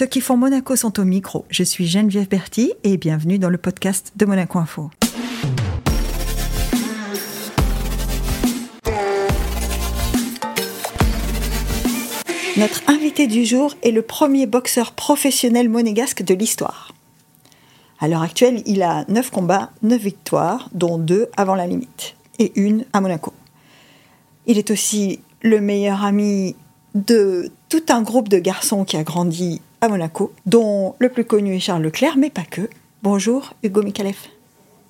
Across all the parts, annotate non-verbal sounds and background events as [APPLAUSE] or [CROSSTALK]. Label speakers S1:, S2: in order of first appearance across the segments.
S1: Ceux qui font Monaco sont au micro. Je suis Geneviève Berti et bienvenue dans le podcast de Monaco Info. Notre invité du jour est le premier boxeur professionnel monégasque de l'histoire. À l'heure actuelle, il a 9 combats, 9 victoires, dont 2 avant la limite, et une à Monaco. Il est aussi le meilleur ami de tout un groupe de garçons qui a grandi à Monaco, dont le plus connu est Charles Leclerc, mais pas que. Bonjour, Hugo Mikalev.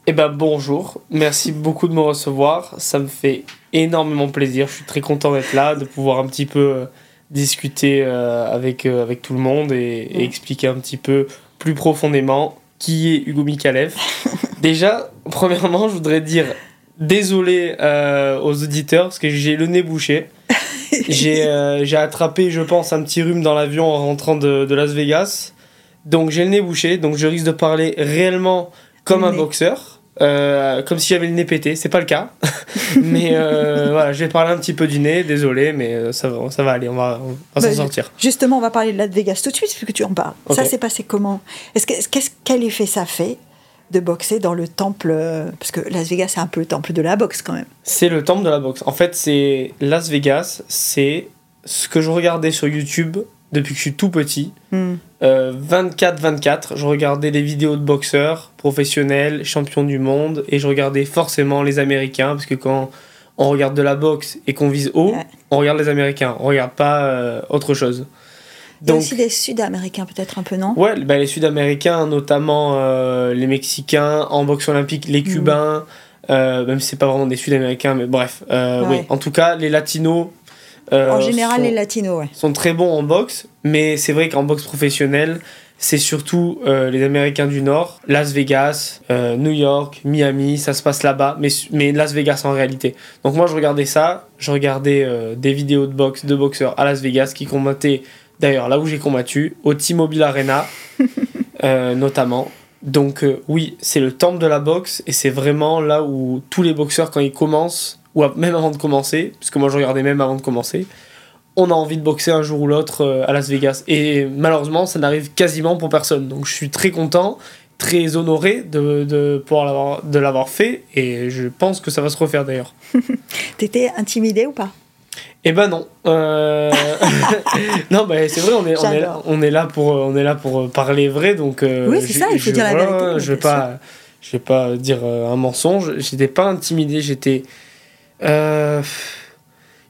S2: Eh ben bonjour, merci beaucoup de me recevoir, ça me fait énormément plaisir, je suis très content d'être là, de pouvoir un petit peu euh, discuter euh, avec, euh, avec tout le monde et, et expliquer un petit peu plus profondément qui est Hugo Mikalev. [LAUGHS] Déjà, premièrement, je voudrais dire désolé euh, aux auditeurs parce que j'ai le nez bouché. J'ai euh, attrapé, je pense, un petit rhume dans l'avion en rentrant de, de Las Vegas. Donc j'ai le nez bouché, donc je risque de parler réellement comme un boxeur. euh, comme si j'avais le nez pété, c'est pas le cas. [LAUGHS] mais euh, voilà, je vais parler un petit peu du nez, désolé, mais euh, ça va, ça va aller, on va, va
S1: Bah,
S2: s'en sortir.
S1: Justement, on va parler de Las Vegas tout de suite, puisque tu en parles. Ça s'est passé comment? Est-ce que, qu'est-ce, Quel effet ça fait de boxer dans le temple euh, Parce que Las Vegas, c'est un peu le temple de la boxe quand même.
S2: C'est le temple de la boxe. En fait, c'est Las Vegas, c'est ce que je regardais sur YouTube depuis que je suis tout petit.
S1: Hmm.
S2: Euh, 24-24, je regardais des vidéos de boxeurs professionnels, champions du monde, et je regardais forcément les Américains, parce que quand on regarde de la boxe et qu'on vise haut,
S1: Ouais.
S2: on regarde les Américains, on regarde pas euh, autre chose. Donc,
S1: aussi des Sud-Américains peut-être un peu, non?
S2: Ouais, bah, les Sud-Américains, notamment euh, les Mexicains, en boxe olympique, les Cubains, euh, même si c'est pas vraiment des Sud-Américains, mais bref, euh,
S1: Ouais.
S2: oui. En tout cas, les Latinos.
S1: En général,
S2: sont-
S1: les Latinos, ouais.
S2: sont très bons en boxe, mais c'est vrai qu'en boxe professionnelle, c'est surtout les Américains du Nord, Las Vegas, New York, Miami, ça se passe là-bas, mais, mais Las Vegas en réalité. Donc moi je regardais ça, je regardais des vidéos de boxe de boxeurs à Las Vegas qui combattaient, d'ailleurs là où j'ai combattu, au T-Mobile Arena [LAUGHS] euh, notamment. Donc euh, oui, c'est le temple de la boxe et c'est vraiment là où tous les boxeurs quand ils commencent, ou même avant de commencer, parce que moi je regardais même avant de commencer, on a envie de boxer un jour ou l'autre euh, à Las Vegas. Et malheureusement, ça n'arrive quasiment pour personne. Donc je suis très content, très honoré de, de pouvoir l'avoir, de l'avoir fait. Et je pense que ça va se refaire d'ailleurs. [LAUGHS]
S1: T'étais intimidé ou pas?
S2: Eh ben non. Euh, [LAUGHS] non, bah, c'est vrai, on est, on, est,
S1: J'adore.
S2: on est là pour, euh, on est là pour euh, parler vrai. Donc, euh,
S1: Oui, c'est ça, il faut
S2: je-
S1: dire la vérité,
S2: Je vais
S1: bien
S2: pas, je vais pas dire euh, un mensonge. J'étais pas intimidé, j'étais. euh,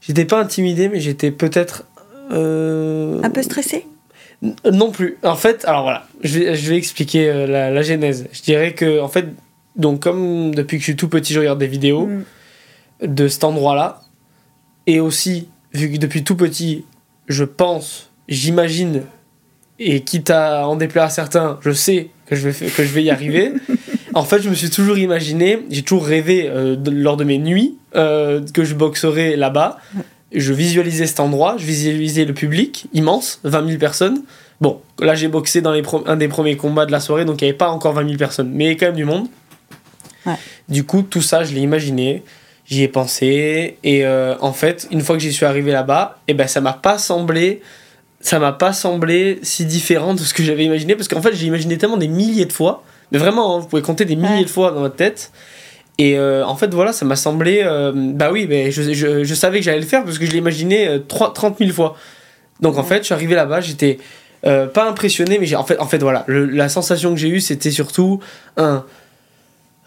S2: j'étais pas intimidé, mais j'étais peut-être. euh,
S1: Un peu stressé?
S2: Non plus. En fait, alors voilà, je vais, je vais expliquer euh, la, la genèse. Je dirais que, en fait, donc comme depuis que je suis tout petit, je regarde des vidéos
S1: Hmm.
S2: de cet endroit-là, et aussi, vu que depuis tout petit, je pense, j'imagine, et quitte à en déplaire à certains, je sais que je vais, que je vais y arriver. [LAUGHS] en fait, je me suis toujours imaginé, j'ai toujours rêvé euh, de- lors de mes nuits euh, que je boxerais là-bas. Je visualisais cet endroit, je visualisais le public immense, 20 000 personnes. Bon, là j'ai boxé dans les un des premiers combats de la soirée, donc il n'y avait pas encore 20 000 personnes, mais il y avait quand même du monde.
S1: Ouais.
S2: Du coup, tout ça, je l'ai imaginé, j'y ai pensé, et euh, en fait, une fois que j'y suis arrivé là-bas, et ben ça m'a pas semblé, ça m'a pas semblé si différent de ce que j'avais imaginé, parce qu'en fait, j'ai imaginé tellement des milliers de fois, mais vraiment, hein, vous pouvez compter des milliers
S1: Ouais.
S2: de fois dans votre tête. Et euh, en fait, voilà, ça m'a semblé. euh, bah oui, mais je, je, je savais que j'allais le faire parce que je l'ai imaginé euh, 3 30 000 fois. Donc en fait, je suis arrivé là-bas, j'étais pas impressionné, mais en fait, en fait voilà, le- la sensation que j'ai eue, c'était surtout un.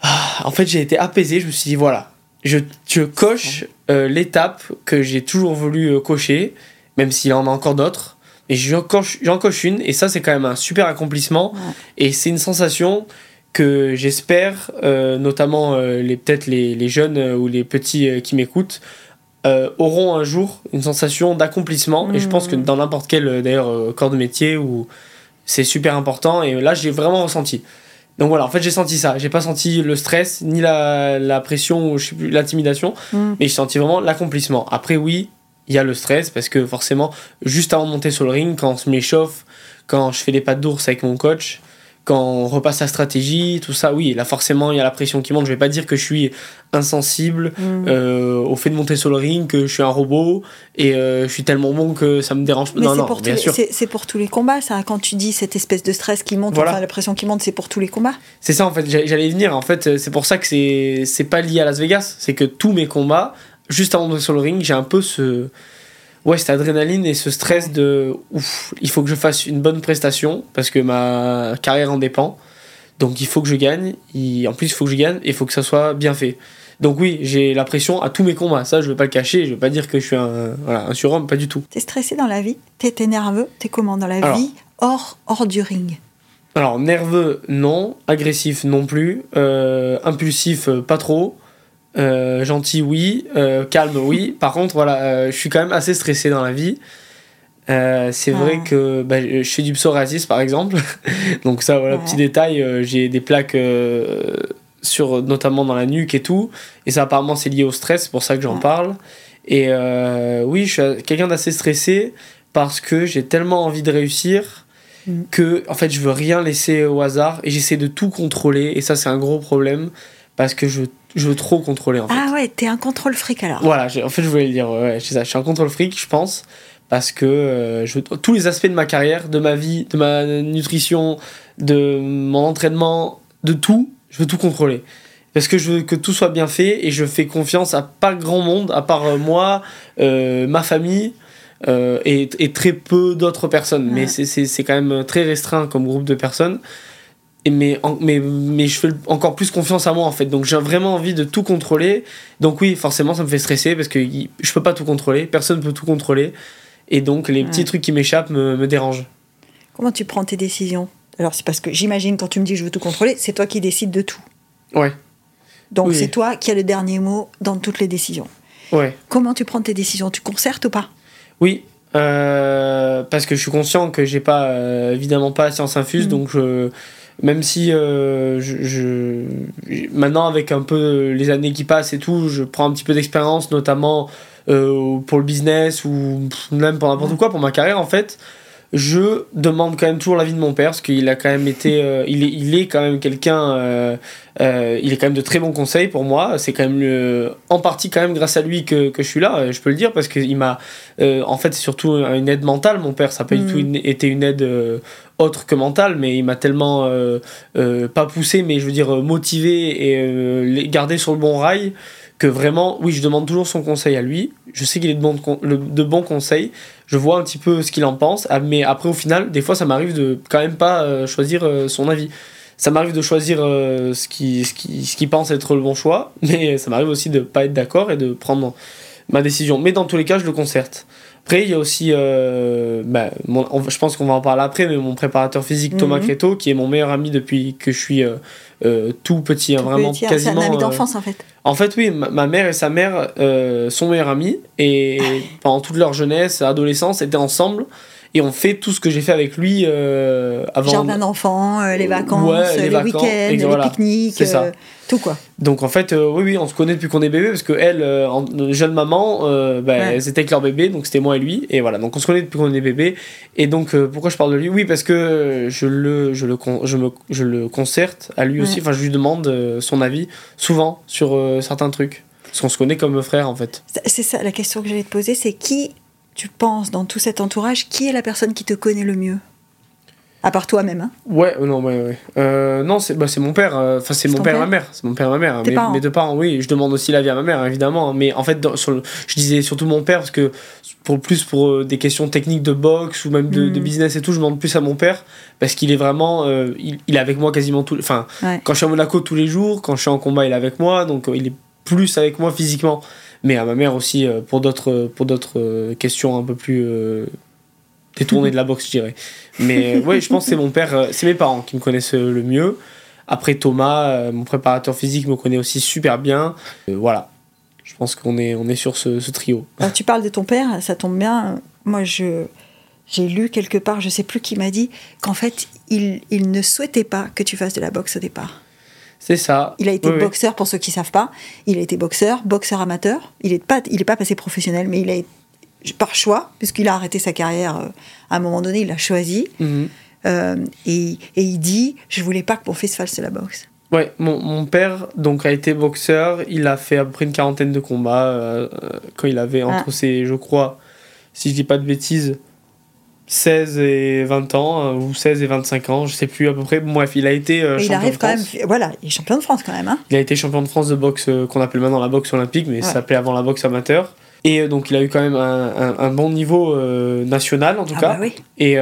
S2: Ah, en fait, j'ai été apaisé, je me suis dit, voilà, je, je coche euh, l'étape que j'ai toujours voulu euh, cocher, même s'il y en a encore d'autres. Et j'en coche, une, et ça, c'est quand même un super accomplissement.
S1: Ouais.
S2: Et c'est une sensation que j'espère, euh, notamment les, peut-être les, les jeunes ou les petits qui m'écoutent, auront un jour une sensation d'accomplissement. Et je pense que
S1: Mhm.
S2: dans n'importe quel d'ailleurs corps de métier, où c'est super important. Et là, j'ai vraiment ressenti. Donc voilà, en fait, j'ai senti ça. J'ai pas senti le stress, ni la, la pression, ou je sais plus, l'intimidation,
S1: Hmm.
S2: mais j'ai senti vraiment l'accomplissement. Après, oui, il y a le stress, parce que forcément, juste avant de monter sur le ring, quand on se m'échauffe, quand je fais les pattes d'ours avec mon coach, quand on repasse la stratégie, tout ça, oui, là forcément il y a la pression qui monte. Je vais pas dire que je suis insensible
S1: Mm.
S2: euh, au fait de monter sur le ring, que je suis un robot et euh, je suis tellement bon que ça me dérange pas. Non,
S1: c'est
S2: non,
S1: pour, tous
S2: bien
S1: les-
S2: sûr.
S1: c'est- pour tous les combats, ça. Quand tu dis cette espèce de stress qui monte,
S2: Voilà.
S1: enfin la pression qui monte, c'est pour tous les combats.
S2: C'est ça en fait, j'allais venir. En fait, c'est pour ça que c'est c'est pas lié à Las Vegas. C'est que tous mes combats, juste avant de monter sur le ring, j'ai un peu ce. Ouais, cette adrénaline et ce stress de. Ouf, il faut que je fasse une bonne prestation parce que ma carrière en dépend. Donc il faut que je gagne. Il- En plus, il faut que je gagne et il faut que ça soit bien fait. Donc oui, j'ai la pression à tous mes combats. Ça, je vais pas le cacher. Je vais pas dire que je suis un, voilà, un surhomme, pas du tout.
S1: T'es stressé dans la vie? T'es t'es nerveux? T'es comment dans la
S2: Alors.
S1: vie? Hors, hors du ring
S2: Alors, nerveux, non. Agressif, non plus. Euh, impulsif, euh, pas trop. Euh, gentil, oui. Euh, calme, oui. [LAUGHS] Par contre, voilà, euh, je suis quand même assez stressé dans la vie. C'est
S1: Ah.
S2: vrai que bah, je fais du psoriasis, par exemple. [LAUGHS] Donc ça, voilà,
S1: Ouais.
S2: petit détail. j'ai des plaques, sur, notamment dans la nuque et tout. Et ça, apparemment, c'est lié au stress. C'est pour ça que j'en
S1: Ouais.
S2: parle. Et oui, je suis quelqu'un d'assez stressé parce que j'ai tellement envie de réussir
S1: Mm.
S2: que en fait je veux rien laisser au hasard et j'essaie de tout contrôler et ça c'est un gros problème parce que je, je veux trop contrôler en fait.
S1: Ah ouais, t'es un contrôle fric alors.
S2: Voilà, en fait je voulais le dire, ouais, c'est ça, je suis un contrôle fric je pense parce que euh, je tous les aspects de ma carrière, de ma vie, de ma nutrition, de mon entraînement, de tout, je veux tout contrôler. Parce que je veux que tout soit bien fait et je fais confiance à pas grand monde, à part euh, moi, euh, ma famille euh, et, et très peu d'autres personnes. Mais
S1: Ouais.
S2: c'est c'est quand même très restreint comme groupe de personnes. Et mais, en- mais, mais je fais encore plus confiance à moi en fait. Donc j'ai vraiment envie de tout contrôler. Donc oui, forcément ça me fait stresser parce que je peux pas tout contrôler, personne peut tout contrôler. Et donc les petits trucs qui m'échappent me, me dérangent.
S1: Comment tu prends tes décisions? Alors c'est parce que j'imagine quand tu me dis je veux tout contrôler, c'est toi qui décides de tout.
S2: Ouais,
S1: Donc
S2: Oui.
S1: c'est toi qui as le dernier mot dans toutes les décisions.
S2: ouais.
S1: Comment tu prends tes décisions? Tu concertes ou pas?
S2: Oui, euh, parce que je suis conscient que j'ai pas, euh, évidemment pas la science infuse,
S1: Mhm.
S2: donc je, même si euh, je, je- maintenant avec un peu les années qui passent et tout, je prends un petit peu d'expérience, notamment euh, pour le business ou même pour n'importe quoi, pour ma carrière en fait. Je demande quand même toujours l'avis de mon père, parce qu'il a quand même été, euh, il, est, il est quand même quelqu'un, il est quand même de très bons conseils pour moi. C'est quand même en partie quand même grâce à lui que, que je suis là, je peux le dire, parce qu'il m'a, en fait, c'est surtout une aide mentale. Mon père, ça n'a pas du
S1: Mhm.
S2: tout une- été une aide autre que mentale, mais il m'a tellement euh, euh, pas poussé, mais je veux dire euh, motivé et gardé sur le bon rail que vraiment, oui, je demande toujours son conseil à lui. Je sais qu'il est de, bon, de bons conseils. Je vois un petit peu ce qu'il en pense, ah, mais après, au final, des fois, ça m'arrive de quand même pas choisir son avis. Ça m'arrive de choisir ce qu'il ce qui, ce qui pense être le bon choix, [LAUGHS] mais ça m'arrive aussi de pas être d'accord et de prendre ma décision. Mais dans tous les cas, je le concerte. Après, il y a aussi, euh, bah, mon- on- je pense qu'on va en parler après, mais mon préparateur physique Thomas
S1: Mhm.
S2: Créteau, qui est mon meilleur ami depuis que je suis euh, euh, tout petit, hein,
S1: Tout
S2: vraiment
S1: petit, hein,
S2: quasiment.
S1: C'est un ami d'enfance en fait.
S2: en fait, oui, ma, ma mère et sa mère sont meilleures amies et pendant toute leur jeunesse, adolescence, étaient ensemble et on fait tout ce que j'ai fait avec lui euh, avant.
S1: Jardin d'enfants, euh, les vacances,
S2: Ouais,
S1: euh,
S2: les
S1: les,
S2: vacances,
S1: week-ends, les
S2: voilà.
S1: pique-niques, euh, tout quoi.
S2: Donc en fait, oui, oui, on se connaît depuis qu'on est bébé parce que elle, en- jeune maman, bah,
S1: Ouais.
S2: elles étaient avec leur bébé, donc c'était moi et lui et voilà. Donc on se connaît depuis qu'on est bébé et donc pourquoi je parle de lui? Oui, parce que je le, je le, con- je me, je le concerte à lui aussi. Enfin, je lui demande son avis souvent sur certains trucs parce qu'on se connaît comme frère en fait.
S1: C'est ça la question que j'allais te poser, c'est qui tu penses dans tout cet entourage, qui est la personne qui te connaît le mieux? À part toi-même, hein?
S2: Ouais, euh, non, ouais, ouais. Euh, non, c'est bah, c'est mon père. euh, Enfin, c'est mon père et
S1: père?
S2: ma mère. C'est mon père et ma mère. Mes,
S1: parents?
S2: mes deux parents, oui. Je demande aussi l'avis à ma mère, évidemment. Mais en fait, dans- sur le- je disais surtout mon père parce que pour plus pour euh, des questions techniques de boxe ou même de,
S1: Mm.
S2: de business et tout, je demande plus à mon père parce qu'il est vraiment. euh, il, il est avec moi quasiment tout. Enfin,
S1: Ouais.
S2: quand je suis à Monaco tous les jours, quand je suis en combat, il est avec moi. Donc, euh, il est plus avec moi physiquement. Mais à ma mère aussi euh, pour d'autres pour d'autres euh, questions un peu plus euh, détournées de la boxe, je dirais. Mais ouais, je pense que c'est mon père, euh, c'est mes parents qui me connaissent euh, le mieux. Après Thomas, euh, mon préparateur physique me connaît aussi super bien. Euh, voilà, je pense qu'on est on est sur ce, ce trio.
S1: Alors, tu parles de ton père, ça tombe bien. Moi, je j'ai lu quelque part, je sais plus qui m'a dit, qu'en fait, il, il ne souhaitait pas que tu fasses de la boxe au départ.
S2: C'est ça.
S1: Il a été
S2: Oui, oui.
S1: boxeur, pour ceux qui savent pas. Il a été boxeur, boxeur amateur. Il n'est pas, il est pas passé professionnel, mais il a par choix, puisqu'il a arrêté sa carrière euh, à un moment donné, il l'a choisi.
S2: Mhm.
S1: Euh, et, et il dit Je voulais pas que mon fils fasse la boxe.
S2: Ouais, mon, mon père donc a été boxeur. Il a fait à peu près une quarantaine de combats euh, quand il avait entre
S1: Ah.
S2: ses, je crois, si je dis pas de bêtises, 16 et 20 ans, euh, ou 16 et 25 ans, je sais plus à peu près. Bref, il a été euh,
S1: Et il
S2: champion
S1: arrive
S2: de
S1: quand même.
S2: France.
S1: Voilà, il est champion de France quand même. Hein.
S2: Il a été champion de France de boxe euh, qu'on appelle maintenant la boxe olympique, mais ça s'appelait avant la boxe amateur. Et donc il a eu quand même un, un- un bon niveau euh, national en tout
S1: Ah
S2: cas.
S1: bah oui.
S2: Et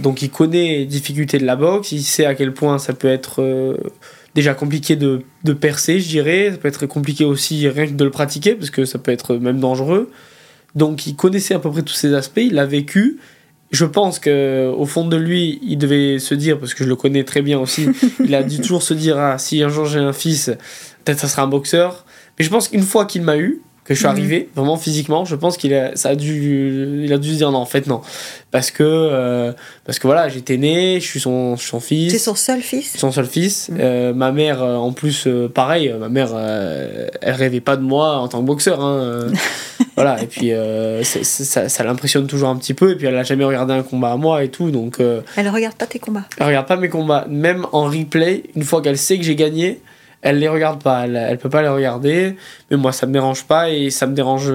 S2: donc il connaît les difficultés de la boxe, il sait à quel point ça peut être déjà compliqué de, de percer, je dirais. Ça peut être compliqué aussi rien que de le pratiquer, parce que ça peut être même dangereux. Donc il connaissait à peu près tous ces aspects, il l'a vécu. Je pense que au fond de lui, il devait se dire, parce que je le connais très bien aussi, [LAUGHS] il a dû toujours se dire ah, si un jour j'ai un fils, peut-être ça sera un boxeur. Mais je pense qu'une fois qu'il m'a eu, que je suis
S1: Mhm.
S2: arrivé, vraiment physiquement, je pense qu'il a, ça a dû, il a dû se dire non, en fait non. Parce que, euh, parce que voilà, j'étais né, je suis son, je suis son fils.
S1: C'est son seul fils?
S2: son seul fils.
S1: Mhm.
S2: Euh, ma mère, euh, en plus, pareil, ma mère, euh, elle rêvait pas de moi en tant que boxeur. hein, [LAUGHS] voilà, et puis c'est- c'est- ça, ça l'impressionne toujours un petit peu, et puis elle a jamais regardé un combat à moi et tout, donc
S1: Elle regarde pas tes combats.
S2: elle regarde pas mes combats. Même en replay, une fois qu'elle sait que j'ai gagné, elle les regarde pas, elle, elle peut pas les regarder, mais moi ça me dérange pas, et ça me dérange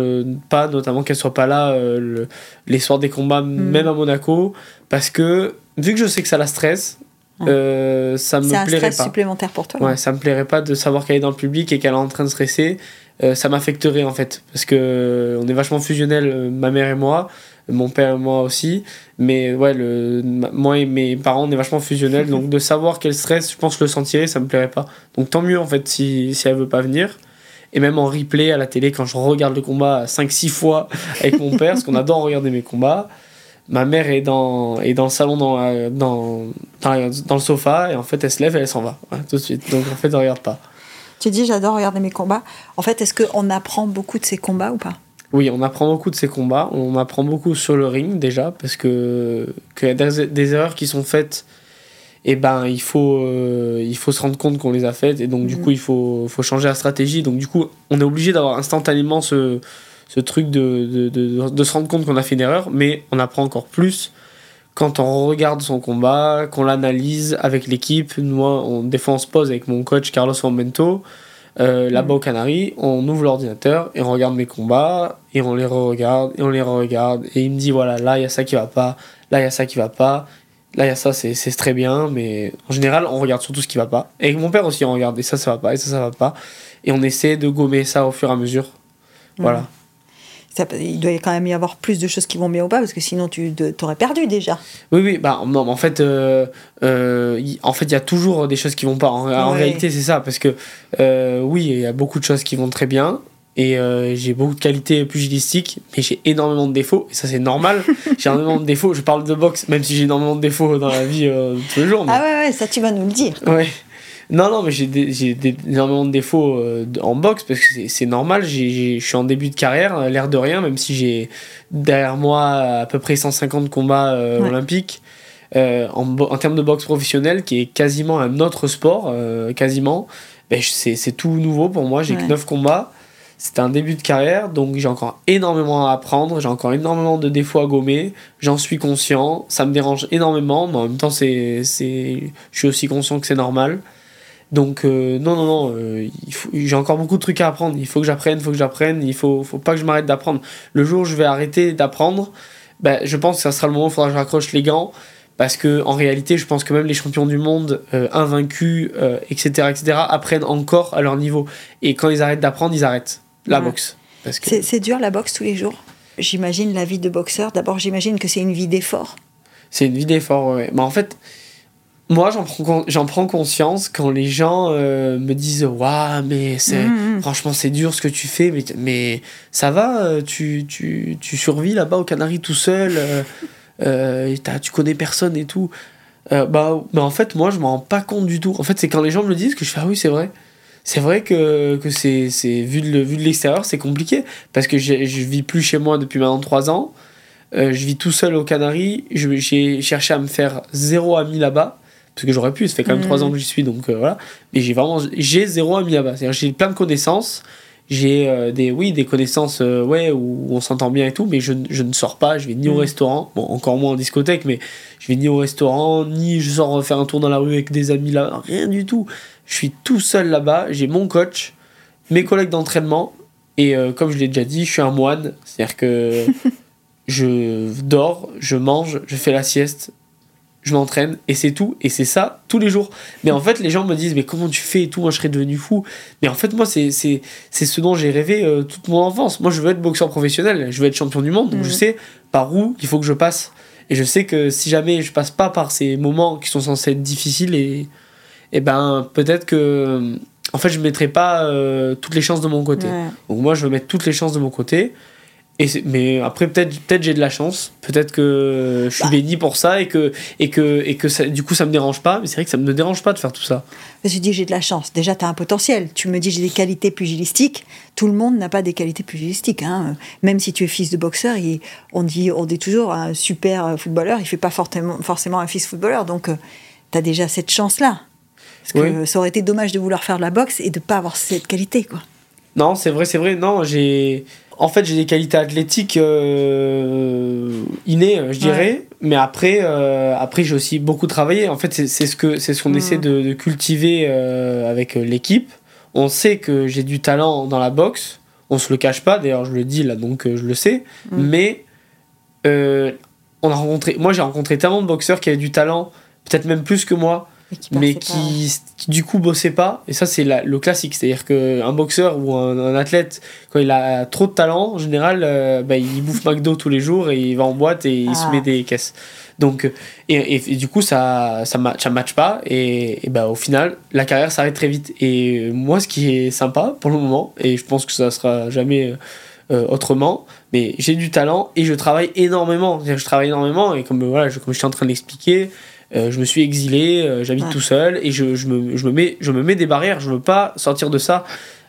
S2: pas, notamment qu'elle soit pas là euh, le- les soirs des combats, même à Monaco, parce que vu que je sais que ça la stresse, euh, ça me
S1: C'est un
S2: plairait
S1: stress
S2: pas.
S1: supplémentaire pour toi.
S2: Ouais, ça me plairait pas de savoir qu'elle est dans le public et qu'elle est en train de stresser. Euh, ça m'affecterait en fait. Parce que on est vachement fusionnels, euh, ma mère et moi, mon père et moi aussi. Mais ouais, le, moi et mes parents, on est vachement fusionnels. [LAUGHS] donc de savoir qu'elle stresse, je pense que je le sentirais, ça me plairait pas. Donc tant mieux en fait si, si elle veut pas venir. Et même en replay à la télé, quand je regarde le combat 5-6 fois avec mon père, parce qu'on adore regarder mes combats, ma mère est dans, est dans le salon, dans, la- dans, dans, le sofa, et en fait elle se lève et elle s'en va, tout de suite. Donc en fait elle regarde pas.
S1: Tu dis j'adore regarder mes combats. En fait, est-ce qu'on apprend beaucoup de ces combats ou pas?
S2: Oui, on apprend beaucoup de ces combats, on apprend beaucoup sur le ring déjà, parce que qu'il y a des, des erreurs qui sont faites, et ben il faut, euh, il faut se rendre compte qu'on les a faites, et donc du
S1: Mhm.
S2: coup il faut, faut changer la stratégie, donc du coup on est obligé d'avoir instantanément ce, ce truc de, de, de, de se rendre compte qu'on a fait une erreur, mais on apprend encore plus quand on regarde son combat, qu'on l'analyse avec l'équipe. Moi, on, des fois on se pose avec mon coach Carlos Formento, euh, là-bas au Canary, on ouvre l'ordinateur et on regarde mes combats et on les re-regarde et on les re-regarde et il me dit voilà là il y a ça qui va pas, là il y a ça qui va pas, là il y a ça c'est très bien mais en général on regarde surtout ce qui va pas. Et mon père aussi on regarde et ça ça va pas et ça ça va pas. Et on essaie de gommer ça au fur et à mesure. Voilà
S1: Ça Il doit quand même y avoir plus de choses qui vont bien ou pas, parce que sinon tu t'aurais perdu déjà.
S2: Oui, oui, bah non, mais en fait, euh, euh, y- en fait, il y a toujours des choses qui vont pas. En, réalité, c'est ça, parce que euh, oui, il y a beaucoup de choses qui vont très bien. Et j'ai beaucoup de qualités pugilistiques, mais j'ai énormément de défauts, et ça c'est normal. [LAUGHS] j'ai énormément de défauts. Je parle de boxe, même si j'ai énormément de défauts dans la vie tous les jours. mais-
S1: Ah ouais, ouais, ça tu vas nous le dire.
S2: Ouais. Non, non, mais j'ai énormément de défauts euh, en boxe parce que c'est- normal. Je suis en début de carrière, euh, l'air de rien, même si j'ai derrière moi à peu près 150 combats euh,
S1: Ouais.
S2: olympiques. Euh, en, en termes de boxe professionnelle, qui est quasiment un autre sport, euh, quasiment, ben, c'est tout nouveau pour moi. J'ai que
S1: Ouais.
S2: 9 combats. C'était un début de carrière, donc j'ai encore énormément à apprendre, j'ai encore énormément de défauts à gommer, j'en suis conscient, ça me dérange énormément, mais en même temps, c'est, c'est, je suis aussi conscient que c'est normal. Donc, euh, non, non, non, euh, j'ai encore beaucoup de trucs à apprendre, il faut que j'apprenne, il faut que j'apprenne, il faut, faut pas que je m'arrête d'apprendre. Le jour où je vais arrêter d'apprendre, ben, je pense que ça sera le moment où il faudra que je raccroche les gants, parce que en réalité, je pense que même les champions du monde, euh, invaincus, etc., etc., apprennent encore à leur niveau. Et quand ils arrêtent d'apprendre, ils arrêtent la
S1: Ouais.
S2: boxe. Parce que
S1: C'est c'est dur la boxe tous les jours? J'imagine la vie de boxeur. D'abord, j'imagine que c'est une vie d'effort.
S2: c'est une vie d'effort, ouais. Mais en fait, moi, j'en prends, j'en prends conscience quand les gens euh, me disent Waouh, mais c'est.
S1: Mhm.
S2: Franchement, c'est dur ce que tu fais, mais, mais ça va, euh, tu, tu, tu survis là-bas aux Canaries tout seul, euh, [LAUGHS] euh, et t'as- tu connais personne et tout. Bah, bah, en fait, moi, je m'en rends pas compte du tout. En fait, c'est quand les gens me le disent que je fais Ah oui, c'est vrai. C'est vrai que, que c'est, c'est, vu de, le- vu de l'extérieur, c'est compliqué. Parce que je vis plus chez moi depuis maintenant 3 ans. Je vis tout seul aux Canaries. Je- J'ai cherché à me faire zéro ami là-bas. Parce que j'aurais pu, ça fait quand même
S1: Mhm.
S2: 3 ans que j'y suis, donc euh, voilà. Mais j'ai vraiment j'ai zéro ami là-bas. C'est-à-dire j'ai plein de connaissances. j'ai euh, des oui des connaissances euh, ouais où on s'entend bien et tout mais je, je, ne sors pas je vais ni au mm. restaurant bon encore moins en discothèque mais je vais ni au restaurant ni je sors faire un tour dans la rue avec des amis là rien du tout je suis tout seul là-bas j'ai mon coach mes collègues d'entraînement et euh, comme je l'ai déjà dit je suis un moine c'est à dire que [LAUGHS] je dors je mange je fais la sieste je m'entraîne et c'est tout et c'est ça tous les jours. Mais en fait les gens me disent mais comment tu fais et tout moi je serais devenu fou. Mais en fait moi c'est c'est ce dont j'ai rêvé euh, toute mon enfance. Moi je veux être boxeur professionnel je veux être champion du monde donc je mhm. sais par où il faut que je passe. Et je sais que si jamais je passe pas par ces moments qui sont censés être difficiles et et ben peut-être que en fait je mettrai pas euh, toutes les chances de mon côté. Donc moi je veux mettre toutes les chances de mon côté et mais après, peut-être peut j'ai de la chance. Peut-être que je suis bah. béni pour ça et que, et que, et que ça, du coup, ça me dérange pas. Mais c'est vrai que ça me dérange pas de faire tout ça.
S1: Je dis j'ai de la chance. Déjà, tu as un potentiel. Tu me dis j'ai des qualités pugilistiques. Tout le monde n'a pas des qualités pugilistiques. Hein. Même si tu es fils de boxeur, on, dit, on dit toujours un super footballeur, il fait pas forcément, forcément un fils footballeur. Donc, euh, tu as déjà cette chance-là. Parce que ça aurait été dommage de vouloir faire de la boxe et de pas avoir cette qualité. quoi.
S2: Non, c'est vrai, c'est vrai. Non, j'ai en fait, j'ai des qualités athlétiques euh, innées, je dirais. Mais après, euh, après j'ai aussi beaucoup travaillé. En fait, c'est ce qu'on ce qu'on mm. essaie de, cultiver euh, avec l'équipe. On sait que j'ai du talent dans la boxe. On se le cache pas. D'ailleurs, je le dis là, donc je le sais. Mm. Mais on a rencontré. Moi, j'ai rencontré tellement de boxeurs qui avaient du talent, peut-être même plus que moi mais qui, du coup bossait pas. Et ça, c'est le classique. C'est-à-dire qu'un boxeur ou un, athlète, quand il a trop de talent, en général, euh, bah, il bouffe McDo tous les jours et il va en boîte et il se ah. met des caisses. Donc, et, et, du coup, ça ça match, ça match pas. Et, et bah, au final, la carrière s'arrête très vite. Et moi, ce qui est sympa pour le moment, et je pense que ça sera jamais. Euh, autrement, mais j'ai du talent et je travaille énormément. Je travaille énormément et comme, voilà, je, comme je suis en train de l'expliquer, euh, je me suis exilé, euh, j'habite tout seul et je, je, me, je, me mets, je me mets des barrières, je veux pas sortir de ça.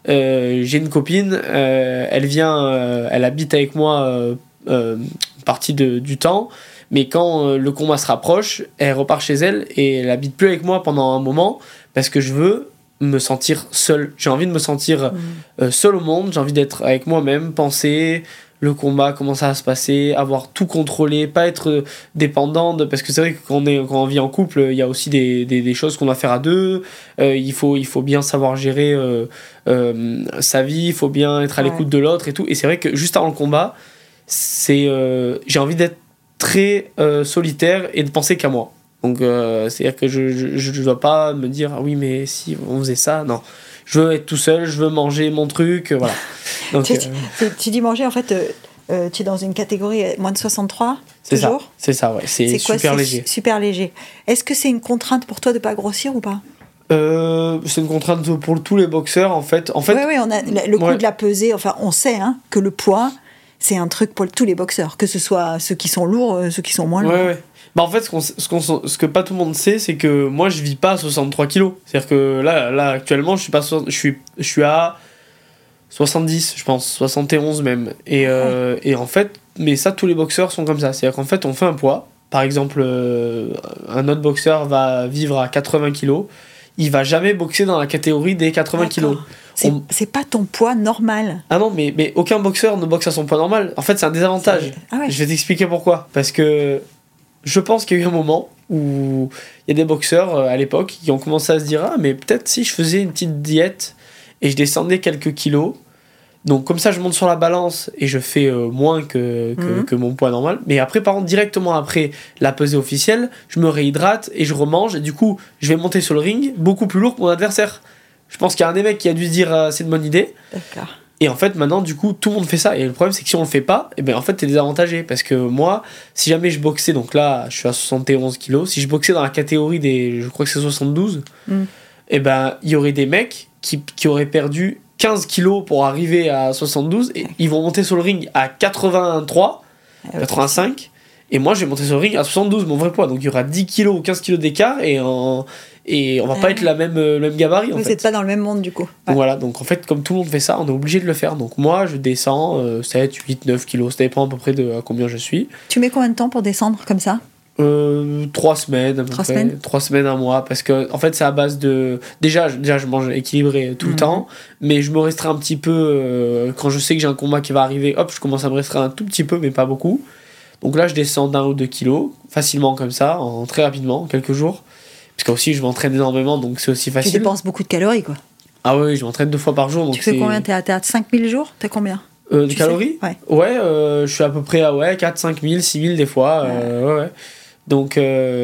S2: Euh, j'ai une copine, elle vient, elle habite avec moi une partie de, du temps, mais quand le combat se rapproche, elle repart chez elle et elle habite plus avec moi pendant un moment parce que je veux me sentir seul. J'ai envie de me sentir mmh. seul au monde, j'ai envie d'être avec moi-même, penser, le combat, comment ça va se passer, avoir tout contrôlé, pas être dépendant de... Parce que c'est vrai que quand on, est, quand on vit en couple, il y a aussi des, des, des choses qu'on doit faire à deux. Euh, il, faut, il faut bien savoir gérer euh, euh, sa vie, il faut bien être à l'écoute de l'autre et tout. Et c'est vrai que juste avant le combat, c'est j'ai envie d'être très solitaire et de penser qu'à moi. Donc c'est-à-dire que je ne dois pas me dire, ah oui, mais si on faisait ça, non je veux être tout seul, je veux manger mon truc, voilà. [LAUGHS]
S1: Donc, tu, euh, tu, dis manger, en fait, euh, euh, tu es dans une catégorie moins de 63
S2: C'est ça, c'est ça, ouais. C'est super léger.
S1: Super léger. Est-ce que c'est une contrainte pour toi de pas grossir ou pas?
S2: C'est une contrainte pour tous les boxeurs en fait. En fait
S1: oui, oui, on a le coup de la pesée. Enfin, on sait hein, que le poids, c'est un truc pour tous les boxeurs, que ce soit ceux qui sont lourds, ceux qui sont moins lourds.
S2: Ouais, bah en fait, ce, ce, ce, que pas tout le monde sait, c'est que moi je vis pas à 63 kilos. C'est-à-dire que là, là actuellement, je suis, pas, je suis, je suis à 70, je pense, 71 même. Et, euh, et en fait, mais ça, tous les boxeurs sont comme ça. C'est-à-dire qu'en fait, on fait un poids. Par exemple, euh, un autre boxeur va vivre à 80 kilos. Il va jamais boxer dans la catégorie des 80 kilos.
S1: C'est pas ton poids normal.
S2: Ah non, mais, mais aucun boxeur ne boxe à son poids normal. En fait, c'est un désavantage. Ah je vais t'expliquer pourquoi. Parce que je pense qu'il y a eu un moment où il y a des boxeurs euh, à l'époque qui ont commencé à se dire Ah, mais peut-être si je faisais une petite diète et je descendais quelques kilos. Donc, comme ça, je monte sur la balance et je fais euh, moins que, mhm. que, mon poids normal. Mais après, par contre, directement après la pesée officielle, je me réhydrate et je remange. Et du coup, je vais monter sur le ring beaucoup plus lourd que mon adversaire. Je pense qu'il y a un des mecs qui a dû se dire euh, C'est une bonne idée. D'accord. Et en fait, maintenant, du coup, tout le monde fait ça. Et le problème, c'est que si on le fait pas, et eh ben, en fait, t'es désavantagé. Parce que moi, si jamais je boxais, donc là, je suis à 71 kilos, si je boxais dans la catégorie des, je crois que c'est 72, mm. et eh ben, il y aurait des mecs qui, qui auraient perdu 15 kilos pour arriver à 72, et ils vont monter sur le ring à 83, 85, et moi, je vais monter sur le ring à 72, mon vrai poids. Donc, il y aura 10 kilos ou 15 kilos d'écart, et en et on va pas être la même, euh, le même gabarit.
S1: Vous n'êtes pas dans le même monde du coup.
S2: voilà, donc en fait, comme tout le monde fait ça, on est obligé de le faire. Donc moi, je descends 7, 8, 9 kilos, ça dépend à peu près de à combien je suis.
S1: Tu mets combien de temps pour descendre comme ça?
S2: Euh, trois semaines à peu
S1: Trois
S2: près.
S1: semaines?
S2: Trois semaines, un mois. Parce que, en fait, c'est à base de. Déjà, je- déjà je mange équilibré tout le
S1: Mhm.
S2: temps. Mais je me restreins un petit peu. euh, quand je sais que j'ai un combat qui va arriver, hop, je commence à me restreindre un tout petit peu, mais pas beaucoup. Donc là, je descends d'un ou deux kilos, facilement comme ça, en très rapidement, en quelques jours. Parce que aussi, je m'entraîne énormément, donc c'est aussi
S1: Tu
S2: facile.
S1: dépenses beaucoup de calories, quoi.
S2: Ah oui, je m'entraîne deux fois par jour. Donc
S1: tu fais combien? T'es à, t'es à 5000 jours T'as combien?
S2: Euh, de
S1: Tu
S2: calories?
S1: Ouais.
S2: Ouais, euh, je suis à peu près à ouais, 4, 5 000, 6 000 des fois. euh, ouais. Donc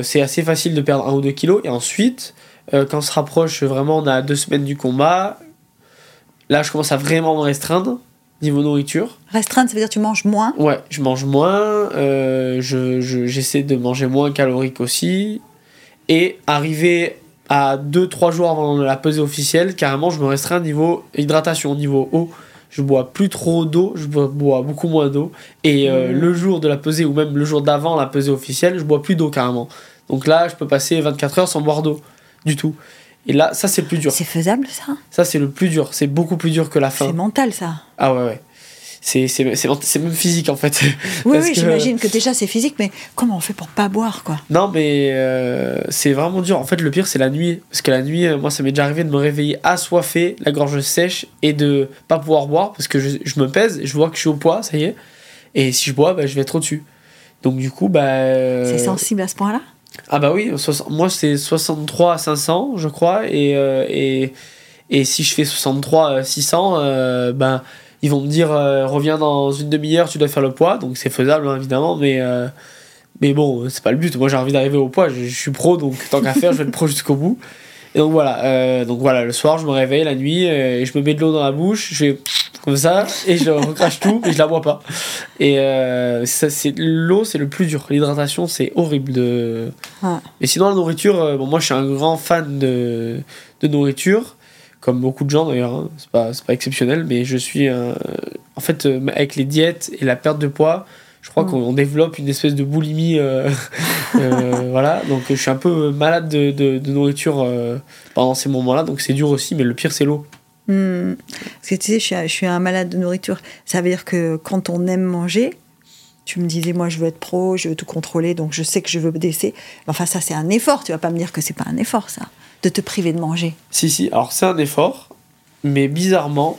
S2: c'est assez facile de perdre 1 ou 2 kilos. Et ensuite, quand on se rapproche vraiment, on a deux semaines du combat. Là, je commence à vraiment me restreindre niveau nourriture.
S1: Restreindre, ça veut dire que tu manges moins?
S2: Ouais, je mange moins, euh, je, je- j'essaie de manger moins calorique aussi. Et arriver à 2-3 jours avant la pesée officielle, carrément, je me restreins niveau hydratation, niveau eau. Je bois plus trop d'eau, je bois, bois beaucoup moins d'eau. Et euh,
S1: Mhm.
S2: le jour de la pesée, ou même le jour d'avant la pesée officielle, je bois plus d'eau carrément. Donc là, je peux passer 24 heures sans boire d'eau, du tout. Et là, ça c'est le plus dur.
S1: C'est faisable, ça?
S2: Ça c'est le plus dur. C'est beaucoup plus dur que la
S1: C'est
S2: fin.
S1: mental, ça.
S2: Ah ouais, ouais. C'est, même physique en fait.
S1: Oui, oui, j'imagine que déjà c'est physique, mais comment on fait pour pas boire, quoi
S2: Non, mais euh, c'est vraiment dur. En fait, le pire, c'est la nuit. Parce que la nuit, euh, moi, ça m'est déjà arrivé de me réveiller assoiffé, la gorge sèche, et de pas pouvoir boire parce que je, je me pèse, je vois que je suis au poids, ça y est. Et si je bois, bah, je vais être au-dessus. Donc, du coup, bah. euh,
S1: C'est sensible à ce point-là
S2: Ah, bah oui, moi, c'est 63 à 500, je crois. Et, euh, et, et si je fais 63 à 600, euh, ben. Ils vont me dire, euh, reviens dans une demi-heure, tu dois faire le poids. Donc, c'est faisable, hein, évidemment. Mais. euh, mais bon, c'est pas le but. Moi, j'ai envie d'arriver au poids. Je, je suis pro, donc tant qu'à faire, je vais être pro [LAUGHS] jusqu'au bout. Et donc voilà. euh, donc voilà, le soir, je me réveille la nuit euh, et je me mets de l'eau dans la bouche. Je fais comme ça et je recrache tout et je la bois pas. Et euh, ça, c'est l'eau, c'est le plus dur. L'hydratation, c'est horrible de.
S1: Ouais.
S2: Et sinon, la nourriture, euh, bon, moi, je suis un grand fan de, de nourriture, comme beaucoup de gens d'ailleurs. hein. C'est pas, exceptionnel, mais je suis. euh, en fait, euh, avec les diètes et la perte de poids, je crois
S1: Mm.
S2: qu'on développe une espèce de boulimie. euh, [LAUGHS] voilà, donc je suis un peu malade de, de, de nourriture pendant ces moments-là, donc c'est dur aussi, mais le pire, c'est l'eau.
S1: Hmm. Parce que tu sais, je suis, je suis un malade de nourriture. Ça veut dire que quand on aime manger, tu me disais, moi, je veux être pro, je veux tout contrôler, donc je sais que je veux baisser. Enfin, ça, c'est un effort. Tu vas pas me dire que c'est pas un effort, ça, de te priver de manger.
S2: Si, si, alors c'est un effort, mais bizarrement,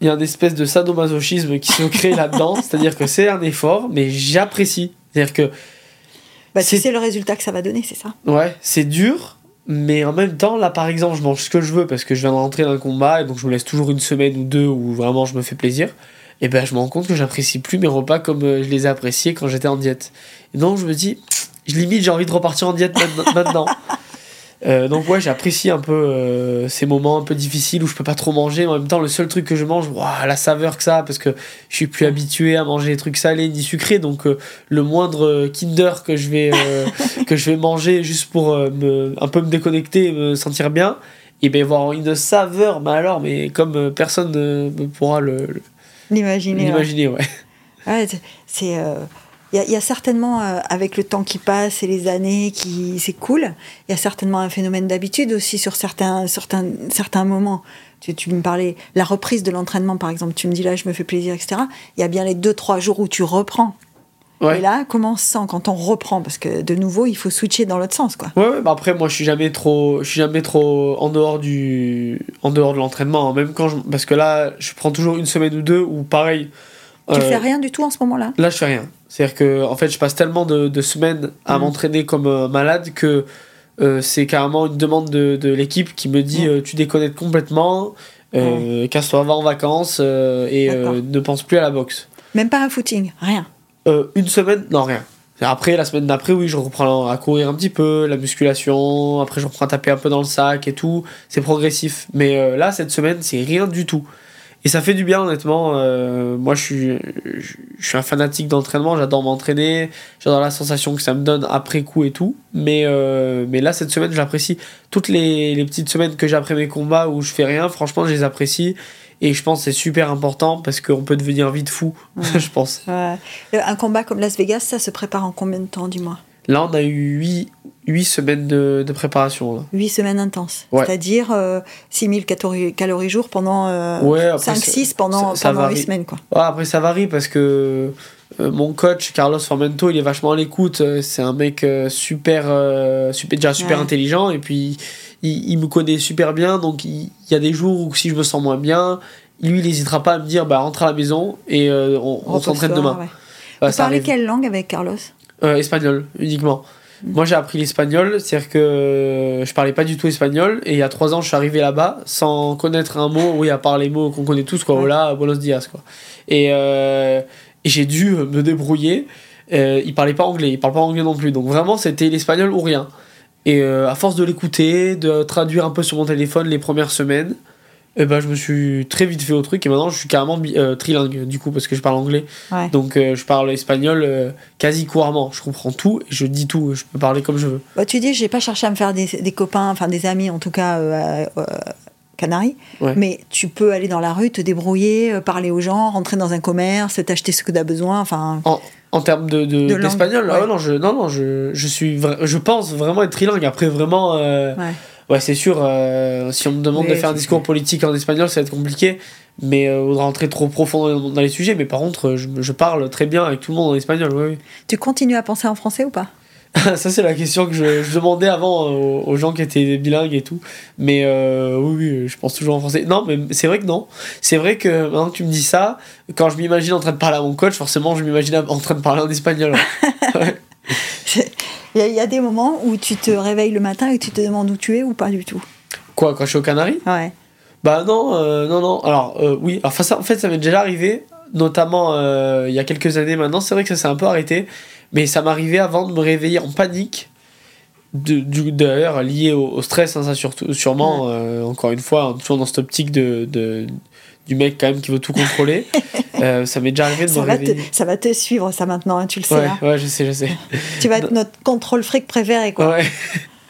S2: il y a une espèce de sadomasochisme qui se crée là-dedans, [LAUGHS] c'est-à-dire que c'est un effort, mais j'apprécie. C'est-à-dire que,
S1: Bah, tu
S2: C'est-
S1: sais le résultat que ça va donner, c'est ça?
S2: Ouais, c'est dur, mais en même temps, là par exemple, je mange ce que je veux parce que je viens de rentrer dans un combat et donc je me laisse toujours une semaine ou deux où vraiment je me fais plaisir. Et ben je me rends compte que j'apprécie plus mes repas comme euh, je les ai appréciés quand j'étais en diète. Et donc je me dis, je limite j'ai envie de repartir en diète maintenant. [LAUGHS] Euh, donc ouais, j'apprécie un peu euh, ces moments un peu difficiles où je peux pas trop manger, mais en même temps le seul truc que je mange, ouah, la saveur que ça, a, parce que je suis plus habitué à manger des trucs salés ni sucrés, donc euh, le moindre Kinder que je vais que je vais manger juste pour me, un peu me déconnecter, et me sentir bien, et bien avoir une saveur, mais alors, mais comme personne ne pourra le, le-
S1: L'imaginer. ouais.
S2: l'imaginer, ouais.
S1: Ouais, c'est- Il y, a- il y a certainement, euh, avec le temps qui passe et les années, qui cool, il y a certainement un phénomène d'habitude aussi sur certains, certains, certains moments. Tu, tu me parlais, la reprise de l'entraînement, par exemple, tu me dis là, je me fais plaisir, etc. Il y a bien les deux, trois jours où tu reprends.
S2: Ouais.
S1: Et là, comment on se sent quand on reprend? Parce que de nouveau, il faut switcher dans l'autre sens, quoi.
S2: Ouais, ouais, bah après moi je suis jamais trop je suis jamais trop en dehors du en dehors de l'entraînement hein. même quand je, parce que là je prends toujours une semaine ou deux ou pareil
S1: Tu
S2: euh,
S1: fais rien du tout en ce moment-là?
S2: là je fais rien c'est à dire que en fait je passe tellement de, de semaines à
S1: Mhm.
S2: m'entraîner comme euh, malade que euh, c'est carrément une demande de, de l'équipe qui me dit
S1: Ouais.
S2: euh, tu déconnectes complètement euh, casse-toi va en vacances et ne pense plus à la boxe
S1: Même pas un footing, rien.
S2: une semaine, non, rien. Après, la semaine d'après, oui, je reprends à courir un petit peu, la musculation, après je reprends à taper un peu dans le sac et tout, c'est progressif. Mais là, cette semaine, c'est rien du tout. Et ça fait du bien, honnêtement. euh, moi, je suis, je, je suis un fanatique d'entraînement, j'adore m'entraîner, j'adore la sensation que ça me donne après coup et tout. Mais, euh, mais là, cette semaine, j'apprécie. Toutes les, les petites semaines que j'ai après mes combats où je fais rien, franchement, je les apprécie. Et je pense que c'est super important parce qu'on peut devenir vite fou,
S1: Ouais. [LAUGHS]
S2: je pense.
S1: Ouais. Euh, Un combat comme Las Vegas, ça se prépare en combien de temps, dis-moi?
S2: Là, on a eu 8, huit semaines de, de préparation. Là.
S1: 8 semaines intenses.
S2: Ouais.
S1: C'est-à-dire euh, 6000 calories, calories jour pendant
S2: Ouais, après,
S1: 5-6
S2: ça-
S1: pendant,
S2: ça- ça
S1: pendant 8
S2: varie.
S1: semaines. Quoi.
S2: Ouais, après, ça varie parce que Euh, mon coach, Carlos Formento, il est vachement à l'écoute. Euh, C'est un mec euh, super, euh, super, déjà super
S1: Ouais.
S2: intelligent. Et puis, il, il me connaît super bien. Donc, il, il y a des jours où si je me sens moins bien, lui, il n'hésitera pas à me dire bah, rentre à la maison et euh, on, on s'entraîne demain.
S1: ouais. Vous parlez quelle langue avec Carlos?
S2: Euh, espagnol, uniquement. Moi, j'ai appris l'espagnol, c'est-à-dire que je parlais pas du tout espagnol, et il y a trois ans, je suis arrivé là-bas sans connaître un mot, oui, à part les mots qu'on connaît tous, quoi, hola, buenos dias, quoi. Et, euh, et j'ai dû me débrouiller. Euh, il parlait pas anglais, il parle pas anglais non plus, donc vraiment, c'était l'espagnol ou rien. Et euh, à force de l'écouter, de traduire un peu sur mon téléphone les premières semaines, eh ben, je me suis très vite fait au truc, et maintenant, je suis carrément euh, trilingue, du coup, parce que je parle anglais.
S1: Ouais.
S2: Donc euh, je parle espagnol euh, quasi couramment. Je comprends tout et je dis tout. Je peux parler comme je veux.
S1: Bah, Tu dis, j'ai pas cherché à me faire des, des copains, enfin des amis en tout cas Canaries,
S2: Ouais.
S1: mais tu peux aller dans la rue, te débrouiller, parler aux gens, rentrer dans un commerce, t'acheter ce que tu as besoin, enfin...
S2: En termes de, de- d'espagnol, ah non, je, non, non, je, je suis, je pense vraiment être trilingue. Après, vraiment,
S1: Ouais.
S2: c'est sûr. euh, si on me demande de faire un discours politique en espagnol, ça va être compliqué. Mais euh, on va rentrer trop profond dans, les sujets. Mais par contre, euh, je, je parle très bien avec tout le monde en espagnol. Oui, oui.
S1: Tu continues à penser en français ou pas? [LAUGHS]
S2: Ça, c'est la question que je, je demandais avant euh, aux, aux gens qui étaient bilingues et tout. Mais euh, oui, oui, je pense toujours en français. Non, mais c'est vrai que non. C'est vrai que maintenant que tu me dis ça, quand je m'imagine en train de parler à mon coach, forcément, je m'imagine en train de parler en espagnol. Ouais. [LAUGHS] [LAUGHS]
S1: Il y, a- il y a des moments où tu te réveilles le matin et tu te demandes où tu es ou pas du tout.
S2: Quoi, quand je suis aux Canaries?
S1: Ouais.
S2: Bah non, euh, non, non. Alors, euh, oui, enfin, ça, en fait, ça m'est déjà arrivé, notamment euh, il y a quelques années maintenant. C'est vrai que ça s'est un peu arrêté, mais ça m'arrivait avant de me réveiller en panique. D'ailleurs, lié au, au stress, hein, ça surtout, sûrement, encore une fois, toujours dans cette optique de, de- du mec quand même qui veut tout contrôler. [LAUGHS] Euh, ça m'est déjà arrivé de
S1: Ça
S2: me
S1: va, te,
S2: réveiller.
S1: ça va te suivre ça maintenant, hein, tu le sais.
S2: Ouais,
S1: hein.
S2: ouais, je sais, je sais.
S1: Tu vas être notre contrôle fric préféré quoi.
S2: Ouais.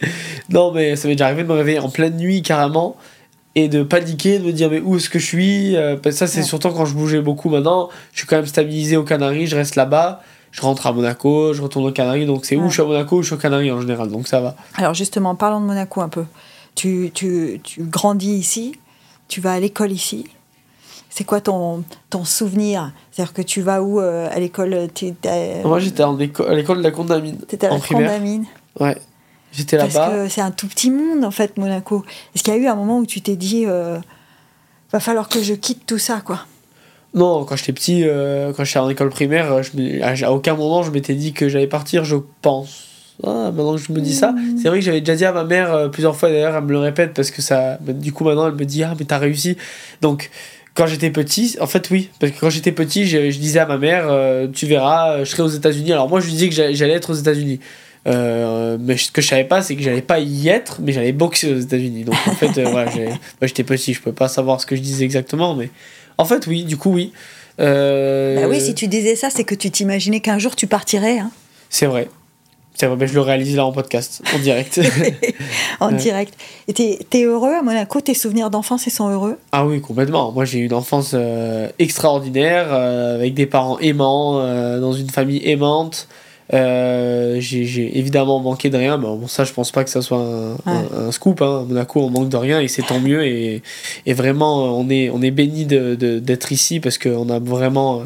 S2: [LAUGHS] non, mais ça m'est déjà arrivé de me réveiller en pleine nuit carrément et de paniquer, de me dire mais où est-ce que je suis Euh, parce que Ça, c'est
S1: Ouais.
S2: surtout quand je bougeais beaucoup maintenant. Je suis quand même stabilisé aux Canaries, je reste là-bas. Je rentre à Monaco, je retourne aux Canaries, donc c'est où je suis à Monaco ou je suis aux Canaries en général, donc ça va.
S1: Alors justement, parlons de Monaco un peu. Tu, tu, tu grandis ici, tu vas à l'école ici. C'est quoi ton, ton souvenir? C'est-à-dire que tu vas où euh, à l'école Tu
S2: Moi j'étais à l'école de la Condamine
S1: étais à la
S2: primaire.
S1: Condamine?
S2: Ouais, j'étais
S1: Parce
S2: là-bas.
S1: que c'est un tout petit monde en fait, Monaco. Est-ce qu'il y a eu un moment où tu t'es dit, euh, va falloir que je quitte tout ça quoi?
S2: Non, quand j'étais petit, euh, quand j'étais en école primaire, euh, je à aucun moment je m'étais dit que j'allais partir, je pense. Ah, maintenant que je me dis ça,
S1: Mm.
S2: c'est vrai que j'avais déjà dit à ma mère euh, plusieurs fois d'ailleurs, elle me le répète parce que ça. Du coup, maintenant elle me dit Ah, mais t'as réussi. Donc, quand j'étais petit, en fait, oui, parce que quand j'étais petit, je, je disais à ma mère euh, Tu verras, je serai aux États-Unis. Alors, moi, je lui disais que j'allais être aux États-Unis. Euh, mais ce que je savais pas, c'est que j'allais pas y être, mais j'allais boxer aux États-Unis. Donc, en fait, euh, voilà, [LAUGHS] moi j'étais petit, je peux pas savoir ce que je disais exactement, mais en fait, oui, du coup, oui. Euh,
S1: Bah oui, si tu disais ça, c'est que tu t'imaginais qu'un jour tu partirais hein,
S2: C'est vrai. C'est vrai, mais je le réalise là en podcast, en direct. [LAUGHS]
S1: en
S2: Ouais.
S1: direct. Et t'es es heureux à Monaco Tes souvenirs d'enfance, ils sont heureux?
S2: Ah oui, complètement. Moi, j'ai eu une enfance euh, extraordinaire, euh, avec des parents aimants, euh, dans une famille aimante. J'ai évidemment manqué de rien, mais bon, ça, je pense pas que ça soit un, un- un scoop. Hein. À Monaco, on manque de rien et c'est tant mieux. Et, et vraiment, on est, on est béni de, d'être ici parce qu'on a vraiment.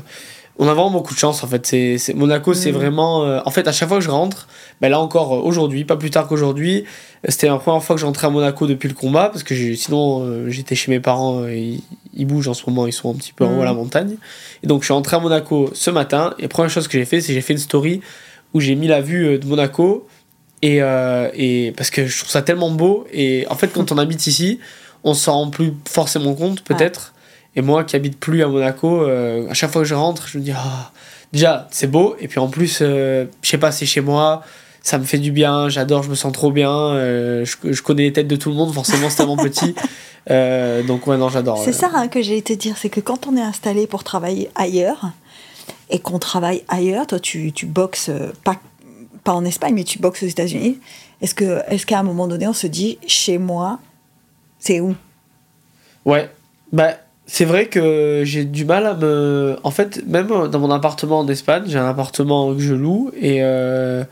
S2: On a vraiment beaucoup de chance en fait. C'est, Monaco, c'est
S1: Mm.
S2: vraiment. euh, en fait, à chaque fois que je rentre, ben là encore euh, aujourd'hui, pas plus tard qu'aujourd'hui, euh, c'était la première fois que j'entrais à Monaco depuis le combat parce que sinon euh, j'étais chez mes parents, euh, ils, ils bougent en ce moment, ils sont un petit peu en haut à la
S1: Mm.
S2: montagne. Et donc je suis entré à Monaco ce matin et la première chose que j'ai fait, c'est j'ai fait une story où j'ai mis la vue de Monaco et, euh, et parce que je trouve ça tellement beau et en fait quand on habite ici, on s'en rend plus forcément compte peut-être. Et moi qui habite plus à Monaco, euh, à chaque fois que je rentre, je me dis ah, déjà c'est beau. Et puis en plus euh, je sais pas c'est chez moi, ça me fait du bien, j'adore, je me sens trop bien, euh, je, je connais les têtes de tout le monde forcément c'est tellement petit, [LAUGHS] Euh, donc ouais non j'adore.
S1: C'est ça hein, que j'ai te dire, c'est que quand on est installé pour travailler ailleurs, et qu'on travaille ailleurs, toi tu, tu boxes, pas, pas en Espagne, mais tu boxes aux États-Unis, est-ce que est qu'à un moment donné on se dit, chez moi, c'est où?
S2: Ouais, bah c'est vrai que j'ai du mal à me. En fait, même dans mon appartement en Espagne, j'ai un appartement que je loue et euh,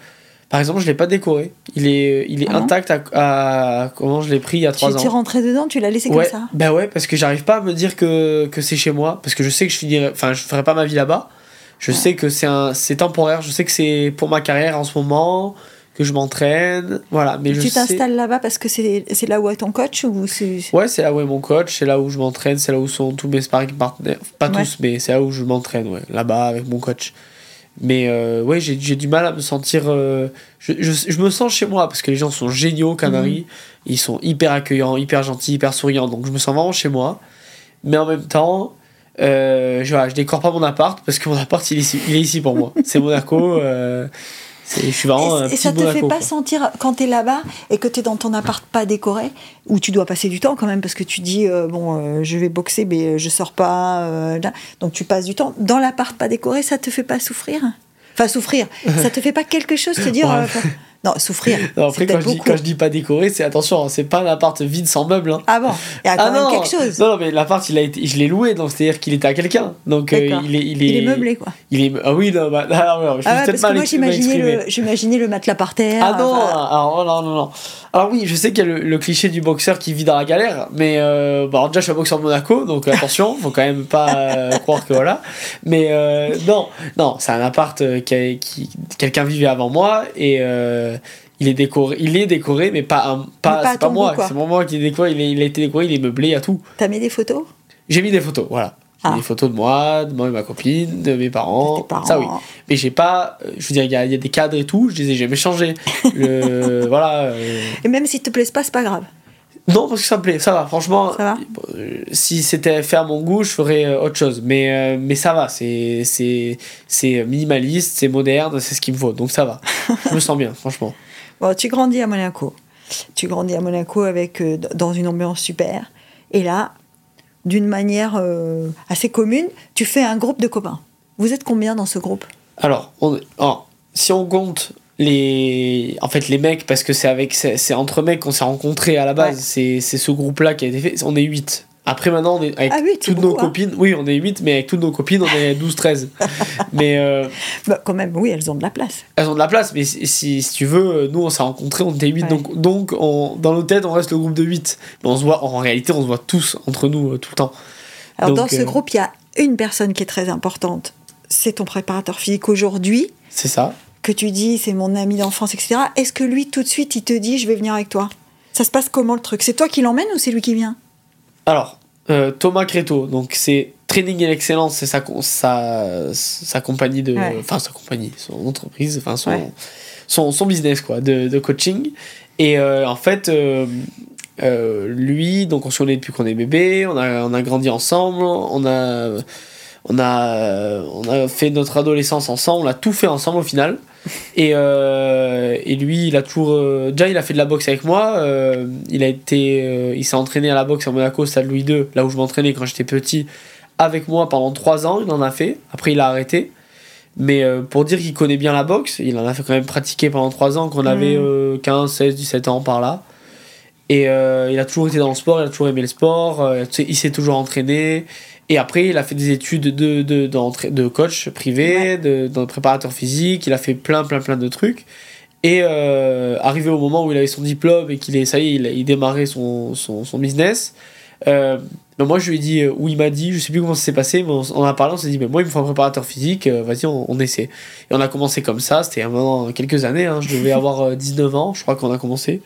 S2: par exemple, je l'ai pas décoré. Il est, il est
S1: Ah
S2: intact à, à comment je l'ai pris il y a
S1: Tu
S2: trois
S1: t'es
S2: ans.
S1: rentré dedans, tu l'as laissé
S2: Ouais,
S1: comme ça?
S2: bah ouais, parce que j'arrive pas à me dire que, que c'est chez moi, parce que je sais que je finirai, enfin, je ferai pas ma vie là-bas. Je sais que c'est temporaire. Je sais que c'est pour ma carrière en ce moment que je m'entraîne. Voilà. Mais
S1: tu t'installes là-bas parce que c'est là où est ton coach ou.
S2: Ouais, c'est là où est mon coach, c'est là où je m'entraîne, c'est là où sont tous mes sparring partners. Pas
S1: Ouais.
S2: tous, mais c'est là où je m'entraîne, ouais, là-bas avec mon coach. Mais euh, ouais, j'ai du mal à me sentir. euh, je, je, je me sens chez moi parce que les gens sont géniaux, aux Canaries. Ils sont hyper accueillants, hyper gentils, hyper souriants. Donc je me sens vraiment chez moi. Mais en même temps, euh, je, voilà, je décore pas mon appart parce que mon [LAUGHS] appart il est ici, il est ici pour moi. C'est Monaco. C'est- je suis vraiment un
S1: Et, et ça te fait pas
S2: quoi.
S1: sentir, quand tu es là-bas et que tu es dans ton appart pas décoré, où tu dois passer du temps quand même, parce que tu dis, euh, bon, euh, je vais boxer, mais euh, je sors pas. euh, donc tu passes du temps. Dans l'appart pas décoré, ça te fait pas souffrir? Enfin, souffrir. [LAUGHS] ça te fait pas quelque chose, te dire. Euh, non, souffrir.
S2: Non, après, quand je, dis, quand je dis pas décoré, c'est attention, hein, c'est pas un appart vide sans meubles. Hein.
S1: Ah bon Il y a quand
S2: Ah
S1: même
S2: non,
S1: quelque chose.
S2: non, non, mais l'appart, il a été, je l'ai loué, donc c'est-à-dire qu'il était à quelqu'un. Donc euh, il, est, il, est,
S1: Il est meublé, quoi.
S2: Il est, ah oui, non, bah, [LAUGHS] ah, non, non, je
S1: Ah ouais, parce que moi, j'imaginais le, matelas par terre.
S2: Ah non,
S1: enfin,
S2: alors, oh, non, non, non. Alors oui, je sais qu'il y a le, le cliché du boxeur qui vit dans la galère, mais euh, bon, alors déjà je suis un boxeur de Monaco, donc attention, faut quand même pas euh, croire que voilà. Mais euh, non, non, c'est un appart euh, qui, qui quelqu'un vivait avant moi et euh, il est décoré, il est décoré, mais pas un, pas,
S1: pas à
S2: moi, c'est pas moi qui est décoré, il, est- il a été décoré, il est meublé, a tout.
S1: T'as mis des photos?
S2: J'ai mis des photos, voilà. J'ai
S1: Ah.
S2: Des photos de moi, de moi et ma copine, de mes parents.
S1: parents
S2: Ça oui. Mais j'ai pas. euh, Je veux dire, il y a, il y a des cadres et tout, je les ai jamais changés. [LAUGHS] Le, voilà. euh,
S1: Et même si te plaisent pas, c'est pas grave.
S2: Non, parce que ça me plaît, ça va, franchement.
S1: Ça va
S2: bon, euh, Si c'était fait à mon goût, je ferais euh, autre chose. Mais, euh, mais ça va, c'est c'est- c'est minimaliste, c'est moderne, c'est ce qu'il me faut. Donc ça va. je me sens bien, [LAUGHS] franchement.
S1: Bon, tu grandis à Monaco. Tu grandis à Monaco avec euh, dans une ambiance super. Et là, d'une manière euh, assez commune, tu fais un groupe de copains. Vous êtes combien dans ce groupe?
S2: Alors, on, alors, si on compte les en fait les mecs parce que c'est avec c'est entre mecs qu'on s'est rencontrés à la base
S1: Ouais.
S2: c'est ce groupe là qui a été fait on est 8 après maintenant on est avec
S1: Ah, c'est
S2: toutes nos
S1: hein.
S2: copines oui on est 8 mais avec toutes nos copines on est 12 13 [LAUGHS] mais euh,
S1: bah, Quand même, oui, elles ont de la place.
S2: elles ont de la place mais si, si, si tu veux nous on s'est rencontrés on était 8
S1: Ouais.
S2: donc donc on, dans nos têtes on reste le groupe de 8 mais on se voit en réalité on se voit tous entre nous euh, tout le temps
S1: Alors,
S2: Donc,
S1: dans ce
S2: euh,
S1: groupe, il y a une personne qui est très importante. C'est ton préparateur physique aujourd'hui,
S2: c'est ça
S1: que tu dis c'est mon ami d'enfance, etc. Est-ce que lui, tout de suite, il te dit je vais venir avec toi? Ça se passe comment le truc? C'est toi qui l'emmène ou c'est lui qui vient?
S2: Alors, euh, Thomas Créto, donc c'est Training et Excellence, c'est sa, con- sa, sa compagnie de.
S1: Ouais.
S2: Enfin, sa compagnie, son entreprise, enfin, son,
S1: Ouais.
S2: son, son business, quoi, de, de coaching. Et euh, en fait, euh, lui, donc on se connaît depuis qu'on est bébé, on a, on a grandi ensemble, on a. On a, on a fait notre adolescence ensemble, on a tout fait ensemble au final. Et, euh, et lui, il a toujours. euh, déjà, il a fait de la boxe avec moi. euh, il a été. il s'est entraîné à la boxe à Monaco, stade Louis II, là où je m'entraînais quand j'étais petit, avec moi pendant 3 ans. Il en a fait. Après, il a arrêté. Mais pour dire qu'il connaît bien la boxe, il en a fait quand même pratiquer pendant 3 ans, qu'on avait
S1: Mhm.
S2: euh, 15, 16, 17 ans par là. Et il a toujours été dans le sport, il a toujours aimé le sport, il s'est toujours entraîné. Et après, il a fait des études de, de, d'entra- de coach privé, de, de préparateur physique, il a fait plein, plein, plein de trucs. Et euh, arrivé au moment où il avait son diplôme et qu'il est, ça y est, il, il démarrait son, son, son business, euh, ben moi je lui ai dit, euh, ou il m'a dit, je sais plus comment ça s'est passé, mais on, on a parlé, on s'est dit, mais moi il me faut un préparateur physique, vas-y, on, on essaie. Et on a commencé comme ça, c'était il y a maintenant quelques années, hein, je devais [LAUGHS] avoir euh, 19 ans, je crois qu'on a commencé.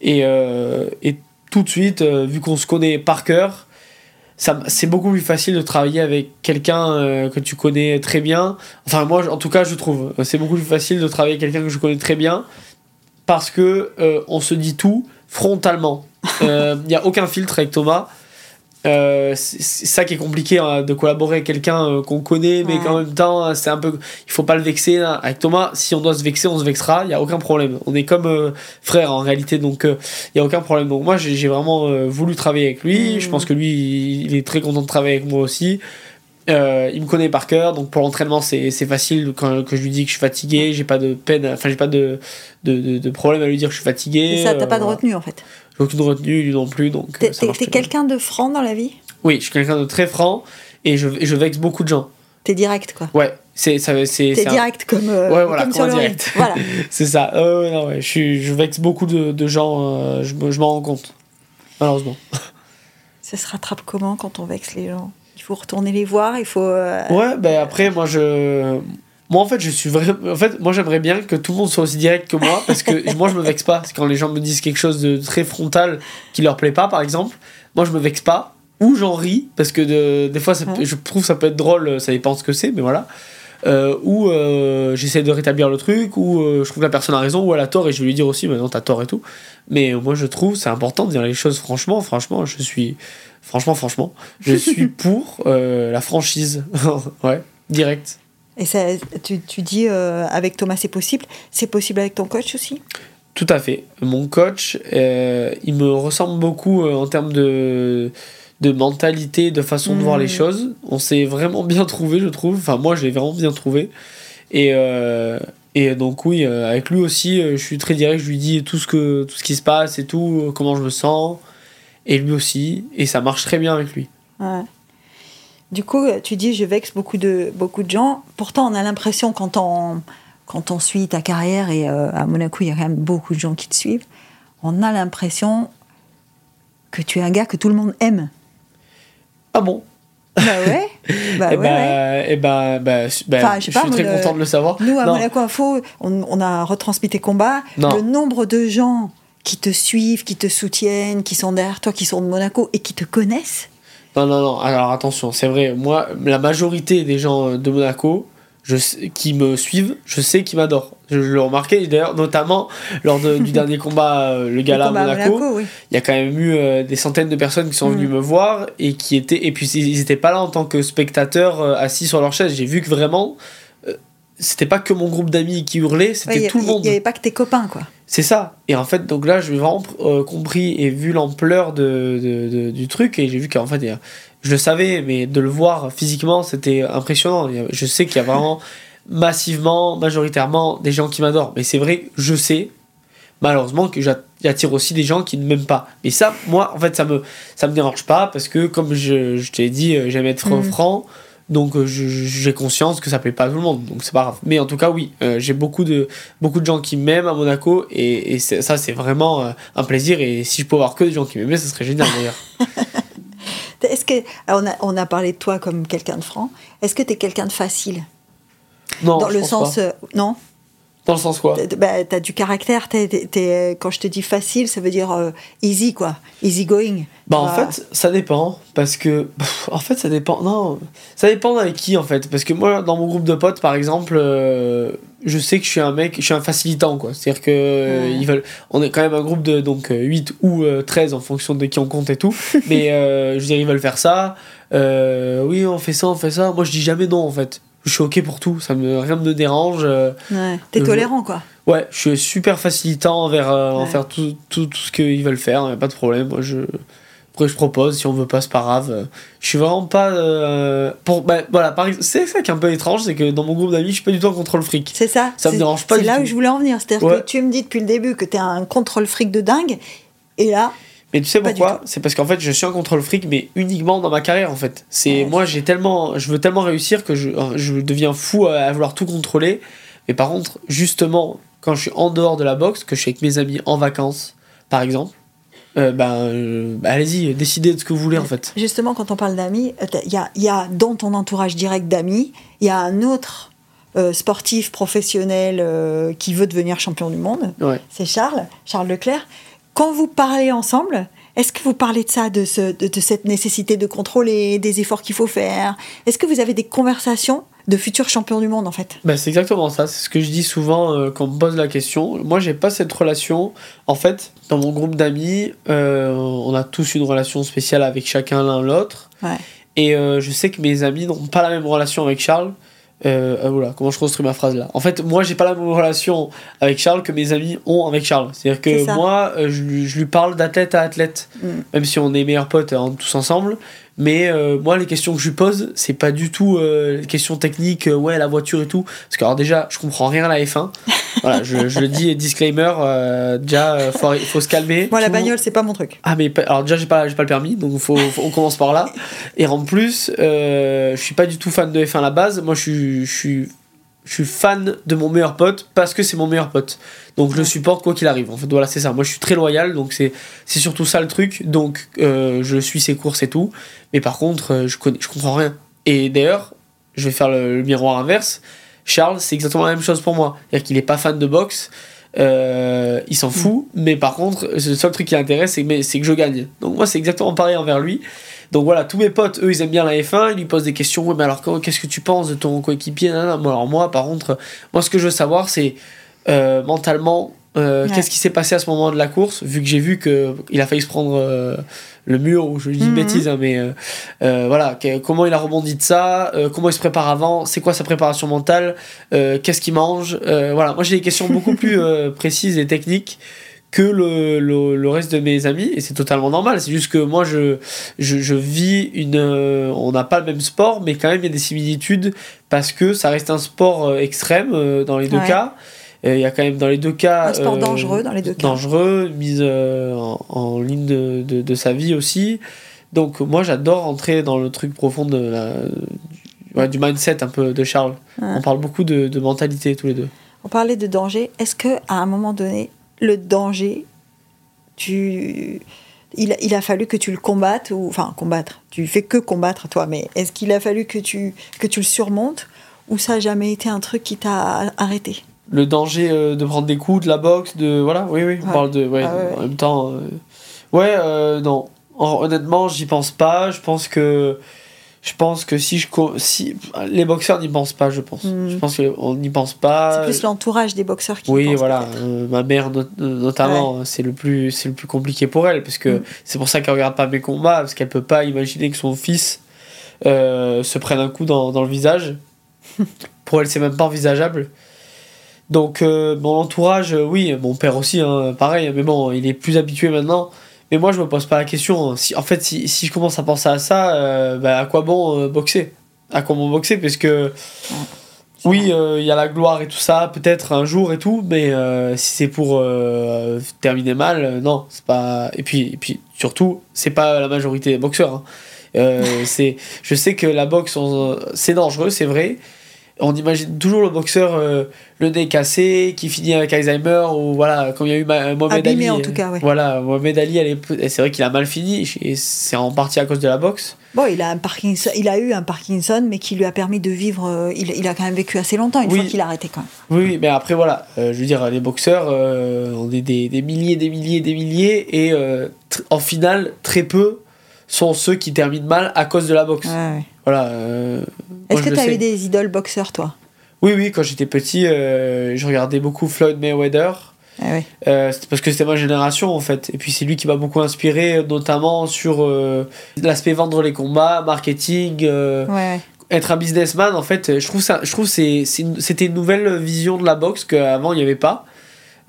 S2: Et, euh, et tout de suite, vu qu'on se connaît par cœur, c'est beaucoup plus facile de travailler avec quelqu'un euh, que tu connais très bien. Enfin, moi, en tout cas, je trouve. euh, C'est beaucoup plus facile de travailler avec quelqu'un que je connais très bien parce que euh, on se dit tout frontalement. Il n'y a aucun filtre avec Thomas. Euh, c'est ça qui est compliqué hein, de collaborer avec quelqu'un euh, qu'on connaît mais
S1: Ouais.
S2: qu'en même temps euh, c'est un peu il faut pas le vexer là. avec Thomas si on doit se vexer on se vexera il y a aucun problème on est comme euh, frères en réalité donc il y a aucun problème donc moi j'ai vraiment euh, voulu travailler avec lui
S1: Mhm.
S2: je pense que lui il- il est très content de travailler avec moi aussi Euh, il me connaît par cœur donc pour l'entraînement c'est facile quand que je lui dis que je suis fatigué j'ai pas de peine enfin j'ai pas de, de, de, de problème à lui dire que je suis fatigué
S1: C'est ça, t'as
S2: euh,
S1: pas de retenue en fait.
S2: J'ai aucune retenue non plus donc
S1: T'es
S2: euh,
S1: t'es- quelqu'un de franc dans la vie?
S2: Oui, je suis quelqu'un de très franc et je, et je vexe beaucoup de gens.
S1: T'es direct quoi.
S2: Ouais, c'est ça, c'est
S1: T'es
S2: c'est un-
S1: direct comme, euh,
S2: Ouais, voilà,
S1: comme
S2: direct.
S1: Voilà. [LAUGHS]
S2: c'est ça. Euh, non, ouais, je suis, je vexe beaucoup de, de gens. euh, je me- je m'en rends compte, malheureusement. [LAUGHS]
S1: Ça se rattrape comment quand on vexe les gens? Il faut retourner les voir, il faut. euh,
S2: Ouais, ben après, moi, je. Moi, en fait, je suis vraiment. En fait, moi, j'aimerais bien que tout le monde soit aussi direct que moi, parce que [LAUGHS] moi, je me vexe pas. C'est quand les gens me disent quelque chose de très frontal qui leur plaît pas, par exemple. Moi, je me vexe pas. Ou j'en ris, parce que de- des fois, ça peut-
S1: Ouais.
S2: je trouve ça peut être drôle, ça dépend ce que c'est, mais voilà. Euh, ou euh, j'essaie de rétablir le truc, ou euh, je trouve que la personne a raison, ou elle a tort, et je vais lui dire aussi, maintenant t'as tort et tout. Mais euh, moi, je trouve c'est important de dire les choses franchement. Franchement, je suis. Franchement, franchement, je suis [LAUGHS] pour euh, la franchise. [LAUGHS] ouais, direct.
S1: Et ça, tu, tu dis euh, avec Thomas c'est possible. C'est possible avec ton coach aussi?
S2: Tout à fait. Mon coach, euh, il me ressemble beaucoup euh, en termes de, de mentalité, de façon de voir les
S1: Mhm.
S2: choses. On s'est vraiment bien trouvé, je trouve. Enfin, moi, je l'ai vraiment bien trouvé. Et, et donc, oui, avec lui aussi, je suis très direct. Je lui dis tout ce, que, tout ce qui se passe et tout, comment je me sens. Et lui aussi. Et ça marche très bien avec lui.
S1: Ouais. Du coup, tu dis je vexe beaucoup de, beaucoup de gens. Pourtant, on a l'impression quand on, quand on suit ta carrière, et euh, à Monaco, il y a quand même beaucoup de gens qui te suivent, on a l'impression que tu es un gars que tout le monde aime.
S2: Ah bon?
S1: Bah ouais. [LAUGHS] bah
S2: Eh
S1: ouais, ouais.
S2: ben, eh ben, bah, bah,
S1: Enfin, je
S2: suis très
S1: le-
S2: content de le savoir.
S1: Nous, à
S2: Non.
S1: Monaco Info, on, on a retransmis tes combats.
S2: Non.
S1: Le nombre de gens qui te suivent, qui te soutiennent, qui sont derrière toi, qui sont de Monaco et qui te connaissent.
S2: Non, non, non. Alors attention, c'est vrai. Moi, la majorité des gens euh, de Monaco je sais- qui me suivent, je sais qu'ils m'adorent. Je, je l'ai remarqué, d'ailleurs, notamment lors de- du [LAUGHS] dernier combat, euh, le gala à
S1: Le
S2: Monaco.
S1: oui.
S2: Il y a quand même eu euh, des centaines de personnes qui sont
S1: Mm.
S2: venues me voir et qui étaient. Et puis ils n'étaient pas là en tant que spectateurs euh, assis sur leur chaise. J'ai vu que vraiment. c'était pas que mon groupe d'amis qui hurlait, c'était
S1: Ouais,
S2: tout le monde.
S1: Il n'y avait pas que tes copains, quoi.
S2: C'est ça. Et en fait, donc là, j'ai vraiment euh, compris et vu l'ampleur de, de- de- du truc. Et j'ai vu qu'en fait, je le savais, mais de le voir physiquement, c'était impressionnant. Je sais qu'il y a vraiment massivement, majoritairement, des gens qui m'adorent. Mais c'est vrai, je sais, malheureusement, que j'at- j'attire aussi des gens qui ne m'aiment pas. Mais ça, moi, en fait, ça me, ça me dérange pas parce que, comme je, je t'ai dit, euh, j'aime être
S1: Mhm.
S2: franc. Donc euh, j'ai conscience que ça plaît pas à tout le monde, donc c'est pas grave. Mais en tout cas oui, euh, j'ai beaucoup de, beaucoup de gens qui m'aiment à Monaco et, ça c'est vraiment euh, un plaisir et si je peux avoir que des gens qui m'aiment, ça serait génial d'ailleurs. [LAUGHS]
S1: Est-ce que alors, on a, on a parlé de toi comme quelqu'un de franc. Est-ce que tu es quelqu'un de facile?
S2: Non,
S1: Dans
S2: je
S1: le
S2: pense
S1: sens.
S2: pas.
S1: euh, non?
S2: Dans le sens quoi
S1: T'as- bah, T'as du caractère. t'es- quand je te dis facile, ça veut dire euh, easy, quoi. Easy going.
S2: Bah en
S1: Bah,
S2: fait, ça dépend parce que en fait ça dépend non, ça dépend avec qui en fait parce que moi dans mon groupe de potes par exemple, euh, je sais que je suis un mec, je suis un facilitant quoi. C'est-à-dire que
S1: Ouais.
S2: ils veulent on est quand même un groupe de donc euh, 8 ou euh, 13 en fonction de qui on compte et tout, [LAUGHS] mais je veux dire ils veulent faire ça. oui, on fait ça, on fait ça. Moi je dis jamais non en fait. Je suis OK pour tout, ça me rien ne me dérange. euh,
S1: Ouais. T'es tolérant, quoi.
S2: Ouais, je suis super facilitant envers, euh,
S1: Ouais.
S2: envers tout, tout, tout ce qu'ils veulent faire, y a pas de problème. Moi, je, après, je propose, si on veut pas, c'est pas grave. Je suis vraiment pas. euh, pour, bah, voilà, par c'est ça qui est un peu étrange, c'est que dans mon groupe d'amis, je suis pas du tout en contrôle fric.
S1: C'est ça.
S2: Ça me
S1: c'est-
S2: dérange pas
S1: C'est
S2: du
S1: là
S2: tout.
S1: où je voulais en venir. C'est-à-dire
S2: Ouais.
S1: que tu me dis depuis le début que t'es un contrôle fric de dingue. Et là,
S2: Mais tu sais
S1: Pas
S2: pourquoi C'est parce qu'en fait, je suis en contrôle fric, mais uniquement dans ma carrière, en fait. C'est
S1: Ouais,
S2: moi, j'ai tellement, je veux tellement réussir que je, je deviens fou à, à vouloir tout contrôler. Mais par contre, justement, quand je suis en dehors de la boxe, que je suis avec mes amis en vacances, par exemple, euh, ben, euh, bah, allez-y, décidez de ce que vous voulez, en fait.
S1: Justement, quand on parle d'amis, euh, il y a, y a dans ton entourage direct d'amis, il y a un autre euh, sportif professionnel euh, qui veut devenir champion du monde.
S2: Ouais.
S1: C'est Charles, Charles Leclerc. Quand vous parlez ensemble, est-ce que vous parlez de ça, de, ce, de, de cette nécessité de contrôler, des efforts qu'il faut faire? Est-ce que vous avez des conversations de futurs champions du monde, en fait?
S2: Bah, c'est exactement ça, c'est ce que je dis souvent euh, quand on me pose la question. Moi, j'ai pas cette relation. En fait, dans mon groupe d'amis, euh, on a tous une relation spéciale avec chacun l'un l'autre.
S1: Ouais.
S2: Et euh, je sais que mes amis n'ont pas la même relation avec Charles. Euh, ah, comment je construis ma phrase là En fait, moi, j'ai pas la même relation avec Charles que mes amis ont avec Charles. C'est-à-dire
S1: C'est
S2: que moi, euh, je, lui, je lui parle d'athlète à athlète,
S1: Mm.
S2: même si on est meilleurs potes hein, tous ensemble. Mais euh, moi, les questions que je lui pose, c'est pas du tout euh, les questions techniques, euh, ouais, la voiture et tout. Parce que, alors, déjà, je comprends rien à la F1. [LAUGHS] voilà, je, je le dis, disclaimer, euh, déjà, euh, faut, faut se calmer.
S1: Moi, la
S2: Tout-
S1: bagnole, c'est pas mon truc.
S2: ah mais alors déjà j'ai pas j'ai pas le permis donc faut, faut- on commence par là et en plus euh, je suis pas du tout fan de F1 à la base moi je suis je suis fan de mon meilleur pote parce que c'est mon meilleur pote. Donc je le supporte quoi qu'il arrive. En fait, voilà, c'est ça. Moi, je suis très loyal, donc c'est c'est surtout ça le truc. Donc euh, je suis ses courses et tout. Mais par contre, euh, je connais, je comprends rien. Et d'ailleurs, je vais faire le, le miroir inverse. Charles, c'est exactement la même chose pour moi. C'est-à-dire qu'il est pas fan de boxe. Euh, il s'en fout, mais par contre, le seul truc qui l'intéresse, c'est que je gagne. Donc moi, c'est exactement pareil envers lui. Donc voilà, tous mes potes, eux, ils aiment bien la F1, ils lui posent des questions. Ouais, mais alors, qu'est-ce que tu penses de ton coéquipier Alors moi, par contre, moi, ce que je veux savoir, c'est euh, mentalement, euh, qu'est-ce qui s'est passé à ce moment de la course, vu que j'ai vu qu'il a failli se prendre euh, le mur, ou je dis
S1: Mhm.
S2: bêtise, hein, mais euh, voilà, que- comment il a rebondi de ça, comment il se prépare avant, c'est quoi sa préparation mentale, qu'est-ce qu'il mange, voilà, moi j'ai des questions beaucoup [LAUGHS] plus précises et techniques que le, le, le reste de mes amis, et c'est totalement normal, c'est juste que moi je, je, je vis une... euh, on n'a pas le même sport, mais quand même il y a des similitudes, parce que ça reste un sport euh, extrême euh, dans les deux
S1: Ouais.
S2: cas, il y a quand même dans les deux cas...
S1: Un sport dangereux dans les deux cas.
S2: dangereux, mise en, en ligne de, de, de sa vie aussi. Donc moi j'adore entrer dans le truc profond de la, du, ouais, du mindset un peu de Charles.
S1: Ouais.
S2: On parle beaucoup de, de mentalité tous les deux.
S1: On parlait de danger. Est-ce que à un moment donné, le danger, tu, il, a- il a fallu que tu le combattes ou enfin combattre. Tu fais que combattre toi, mais est-ce qu'il a fallu que tu que tu le surmontes ou ça a jamais été un truc qui t'a arrêté?
S2: Le danger euh, de prendre des coups, de la boxe, de voilà, oui oui, on
S1: Ouais.
S2: parle de ouais,
S1: Ah ouais,
S2: en même temps euh, ouais euh, non. Hon- Honnêtement, j'y pense pas, je pense que je pense que si je si les boxeurs n'y pensent pas, je pense.
S1: Mhm.
S2: Je pense qu'on n'y pense pas.
S1: C'est plus l'entourage des boxeurs qui.
S2: Oui, voilà. euh, ma mère, not- notamment, c'est le plus, c'est le plus compliqué pour elle, parce que
S1: Mm.
S2: c'est pour ça qu'elle regarde pas mes combats, parce qu'elle peut pas imaginer que son fils euh, se prenne un coup dans, dans le visage. [LAUGHS] pour elle, c'est même pas envisageable. Donc, euh, mon entourage, oui, mon père aussi, hein, pareil, mais bon, il est plus habitué maintenant. Mais moi, je me pose pas la question. Si, en fait, si, si je commence à penser à ça, euh, bah, à quoi bon euh, boxer? À quoi bon boxer? Parce que. Oui, euh, il y a la gloire et tout ça, peut-être un jour et tout, mais si c'est pour terminer mal, non, c'est pas. Et puis, et puis surtout, c'est pas la majorité des boxeurs. hein. [LAUGHS] C'est, je sais que la boxe, c'est dangereux, c'est vrai. On imagine toujours le boxeur euh, le nez cassé, qui finit avec Alzheimer, ou voilà, comme il y a eu Ma- Mohamed
S1: Abîmé,
S2: Ali.
S1: en
S2: euh,
S1: tout cas, ouais.
S2: Voilà, Mohamed Ali, c'est vrai qu'il a mal fini, et c'est en partie à cause de la boxe.
S1: Bon, il a un Parkinson, il a eu un Parkinson, mais qui lui a permis de vivre. euh, il, il a quand même vécu assez longtemps une
S2: Oui.
S1: fois qu'il a arrêté quand même.
S2: Oui, oui, mais après, voilà, euh, je veux dire, les boxeurs, euh, on est des, des milliers, des milliers, des milliers, et euh, en finale, très peu sont ceux qui terminent mal à cause de la boxe.
S1: Ouais.
S2: Voilà. euh,
S1: Est-ce que tu as
S2: sais.
S1: eu des idoles boxeurs, toi?
S2: Oui, oui, quand j'étais petit, euh, je regardais beaucoup Floyd Mayweather.
S1: Ah ouais.
S2: Euh, c'était parce que c'était ma génération en fait. Et puis c'est lui qui m'a beaucoup inspiré, notamment sur l'aspect vendre les combats, marketing,
S1: Ouais,
S2: être un businessman en fait. Je trouve ça, je trouve c'est, c'était une nouvelle vision de la boxe qu'avant il n'y avait pas.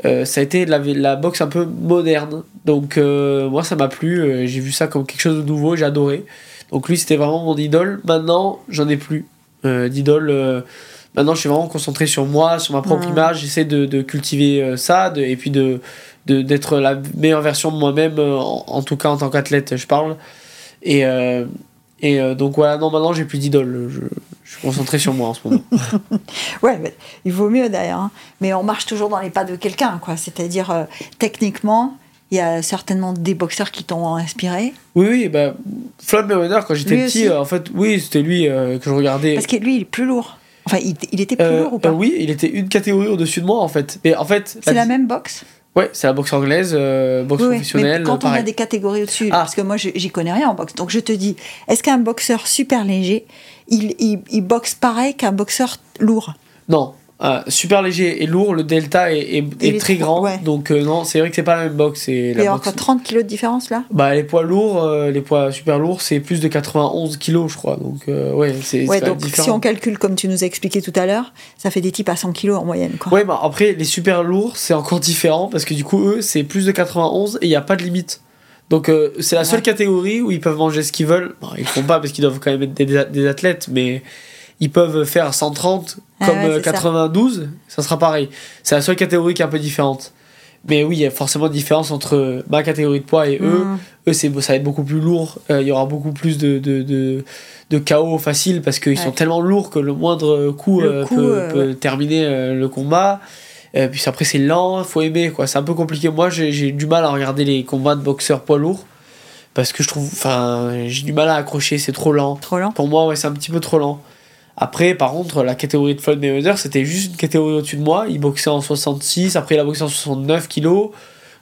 S2: Euh, ça a été la, la boxe un peu moderne. Donc euh, moi ça m'a plu. euh, J'ai vu ça comme quelque chose de nouveau. J'ai adoré. Donc lui c'était vraiment mon idole. Maintenant j'en ai plus d'idole. Maintenant, je suis vraiment concentré sur moi, sur ma propre
S1: Ouais.
S2: image. J'essaie de, de cultiver ça de- et puis de d'être la meilleure version de moi-même, en, en tout cas en tant qu'athlète, je parle. Et, et euh, donc voilà, non, maintenant j'ai plus d'idole. Je, je suis concentré sur moi en ce moment. [LAUGHS]
S1: Ouais, mais il vaut mieux d'ailleurs. hein. Mais on marche toujours dans les pas de quelqu'un, quoi. C'est-à-dire, euh, techniquement, il y a certainement des boxeurs qui t'ont inspiré.
S2: Oui, oui, bah, Floyd Mayweather, quand j'étais petit, euh, en fait, oui, c'était lui euh, que je regardais.
S1: Parce que lui, il est plus lourd. Enfin, il, il était plus
S2: Euh,
S1: lourd ou pas?
S2: euh, oui, il était une catégorie au-dessus de moi en fait. Mais en fait,
S1: C'est la même boxe?
S2: Ouais, c'est la boxe anglaise, euh, boxe
S1: Oui,
S2: professionnelle.
S1: Mais quand on a des catégories au-dessus,
S2: Ah.
S1: parce que moi, j'y connais rien en boxe. Donc, je te dis, est-ce qu'un boxeur super léger, il, il, il boxe pareil qu'un boxeur lourd?
S2: Non, euh, super léger et lourd, le delta est, très grand.
S1: ouais.
S2: Donc euh, non, c'est vrai que c'est pas la même
S1: y
S2: la
S1: a encore 30 kilos de différence là?
S2: Bah les poids lourds, euh, les poids super lourds, c'est plus de 91 kilos, je crois. Donc euh, ouais, c'est
S1: Ouais, donc si
S2: différent.
S1: on calcule comme tu nous as expliqué tout à l'heure, ça fait des types à 100 kilos en moyenne. Quoi.
S2: Ouais, bah après les super lourds, c'est encore différent parce que du coup eux, c'est plus de 91 et il y a pas de limite. Donc euh, c'est la seule
S1: Ouais.
S2: catégorie où ils peuvent manger ce qu'ils veulent. Bon, ils le font pas parce qu'ils doivent quand même être des, des athlètes, mais ils peuvent faire 130
S1: Ah
S2: comme
S1: ouais,
S2: euh,
S1: c'est ça.
S2: 92, ça. sera pareil. C'est la seule catégorie qui est un peu différente. Mais oui, il y a forcément une différence entre ma catégorie de poids et eux.
S1: Mm.
S2: Eux, c'est, ça va être beaucoup plus lourd. Euh, Il y aura beaucoup plus de, de, de, de chaos facile parce qu'ils sont tellement lourds que le moindre coup,
S1: Le
S2: euh,
S1: coup,
S2: peut,
S1: euh,
S2: peut terminer euh, le combat. Euh, puis après, c'est lent, faut aimer. quoi. C'est un peu compliqué. Moi, j'ai, j'ai du mal à regarder les combats de boxeurs poids lourds parce que je trouve. Enfin, j'ai du mal à accrocher, c'est trop lent.
S1: Trop lent.
S2: Pour moi, ouais, c'est un petit peu trop lent. Après, par contre, la catégorie de Floyd Mayweather, c'était juste une catégorie au-dessus de moi. Il boxait en 66, après il a boxé en 69 kilos.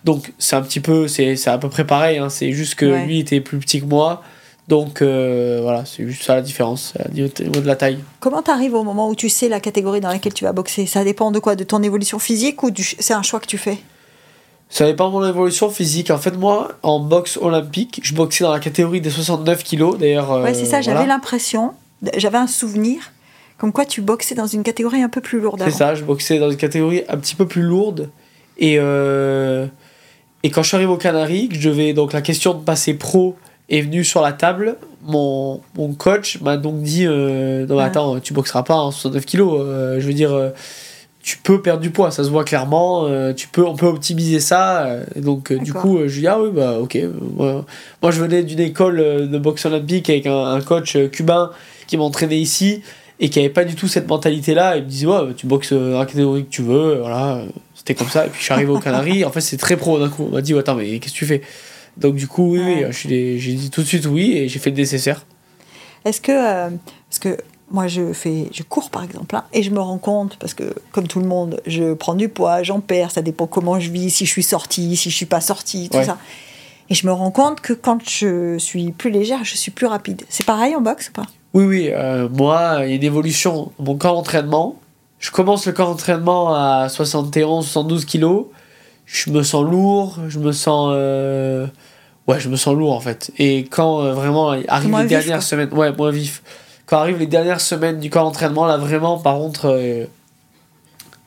S2: Donc c'est un petit peu, c'est à peu près pareil. hein. C'est juste que
S1: Ouais.
S2: lui était plus petit que moi. Donc euh, voilà, c'est juste ça la différence euh, au niveau au niveau de la taille.
S1: Comment t'arrives au moment où tu sais la catégorie dans laquelle tu vas boxer? Ça dépend de quoi? De ton évolution physique ou c'est un choix que tu fais?
S2: Ça dépend de mon évolution physique. En fait, moi, en boxe olympique, je boxais dans la catégorie des 69 kilos. D'ailleurs, euh,
S1: Ouais, c'est ça, j'avais
S2: voilà.
S1: J'avais un souvenir, comme quoi tu boxais dans une catégorie un peu plus lourde
S2: C'est ça, je boxais dans une catégorie un petit peu plus lourde. Et, euh, et quand je suis arrivé aux Canaries, que je devais, donc la question de passer pro est venue sur la table, mon, mon coach m'a donc dit euh, Non, mais
S1: Ouais.
S2: attends, tu boxeras pas en 69 kilos. euh, je veux dire, tu peux perdre du poids, ça se voit clairement. tu peux, on peut optimiser ça. et donc, du coup, je lui ai dit Ah oui, bah ok. moi, moi, je venais d'une école de boxe olympique avec un, un coach cubain qui m'entraînait ici et qui avait pas du tout cette mentalité là il me disait ouais tu boxes euh, la catégorie que tu veux euh, voilà euh, c'était comme ça et puis je suis arrivé aux Canaries en fait c'est très pro d'un coup on m'a dit attends mais qu'est-ce que tu fais? Donc du coup oui, oui
S1: Ouais.
S2: euh, des- j'ai dit tout de suite oui et j'ai fait le nécessaire
S1: Est-ce que. euh, parce que moi, je, fais, je cours par exemple, hein, et je me rends compte, parce que comme tout le monde, je prends du poids, j'en perds, ça dépend comment je vis, si je suis sortie, si je suis pas sortie, tout
S2: Ouais.
S1: ça. Et je me rends compte que quand je suis plus légère, je suis plus rapide. C'est pareil en boxe ou pas?
S2: Oui oui euh, moi il y a une évolution. Mon corps d'entraînement je commence le corps d'entraînement à 71 72 kilos. Je me sens lourd je me sens euh, ouais je me sens lourd en fait. Et quand euh, vraiment arrivent les
S1: vif,
S2: dernières
S1: quoi.
S2: semaines ouais moins vif. Quand arrivent les dernières semaines du corps d'entraînement là vraiment par contre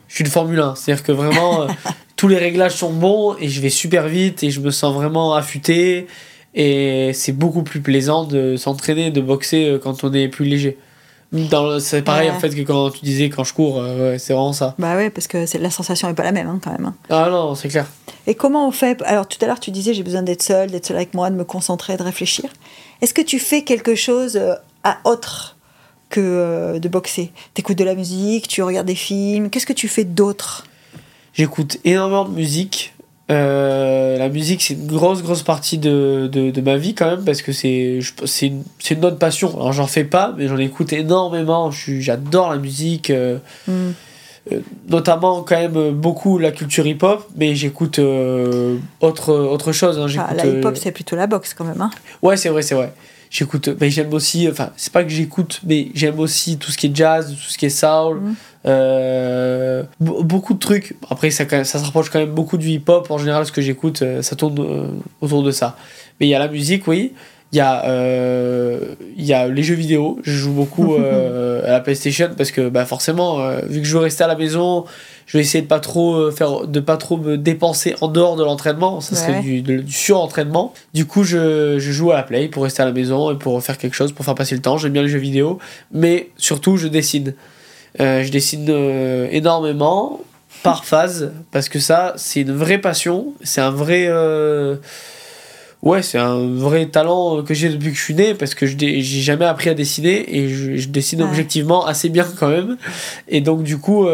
S2: je suis une Formule 1 c'est à dire que vraiment [LAUGHS] tous les réglages sont bons et je vais super vite et je me sens vraiment affûté et c'est beaucoup plus plaisant de s'entraîner de boxer euh, quand on est plus léger c'est pareil
S1: Ouais.
S2: en fait que quand tu disais quand je cours euh, ouais, c'est vraiment ça
S1: Bah ouais, parce que la sensation est pas la même hein, quand même. hein.
S2: ah non c'est clair
S1: Et comment on fait Alors tout à l'heure tu disais j'ai besoin d'être seule, d'être seule avec moi, de me concentrer, de réfléchir. Est-ce que tu fais quelque chose euh, à autre que euh, de boxer? T'écoutes de la musique, tu regardes des films. Qu'est-ce que tu fais d'autre?
S2: J'écoute énormément de musique. Euh, la musique, c'est une grosse, grosse partie de, de, de ma vie quand même, parce que c'est une, une autre passion. Alors, j'en fais pas, mais j'en écoute énormément. J'adore la musique, euh,
S1: Hmm.
S2: euh, notamment quand même beaucoup la culture hip-hop, mais j'écoute autre, autre chose. hein. J'écoute,
S1: La hip-hop c'est plutôt la boxe quand même. Hein.
S2: Ouais, c'est vrai, c'est vrai. J'écoute, mais j'aime aussi, enfin, c'est pas que j'écoute, mais j'aime aussi tout ce qui est jazz, tout ce qui est soul,
S1: Mhm.
S2: euh, be- beaucoup de trucs. Après, ça, ça se rapproche quand même beaucoup du hip-hop. En général, ce que j'écoute, euh, ça tourne euh, autour de ça. Mais il y a la musique, oui. Il y, a, euh, il y a les jeux vidéo. Je joue beaucoup [LAUGHS] euh, à la PlayStation parce que bah, forcément, euh, vu que je veux rester à la maison, je vais essayer de pas trop euh, faire, de pas trop me dépenser en dehors de l'entraînement. Ça serait du, surentraînement. Du coup, je, je joue à la play pour rester à la maison et pour faire quelque chose, pour faire passer le temps. J'aime bien les jeux vidéo, mais surtout, je dessine. Euh, je dessine euh, énormément par phase parce que ça, c'est une vraie passion. C'est un vrai. euh, Ouais, c'est un vrai talent que j'ai depuis que je suis né parce que je j'ai jamais appris à dessiner et je, je dessine
S1: Ouais.
S2: objectivement assez bien quand même. Et donc, du coup,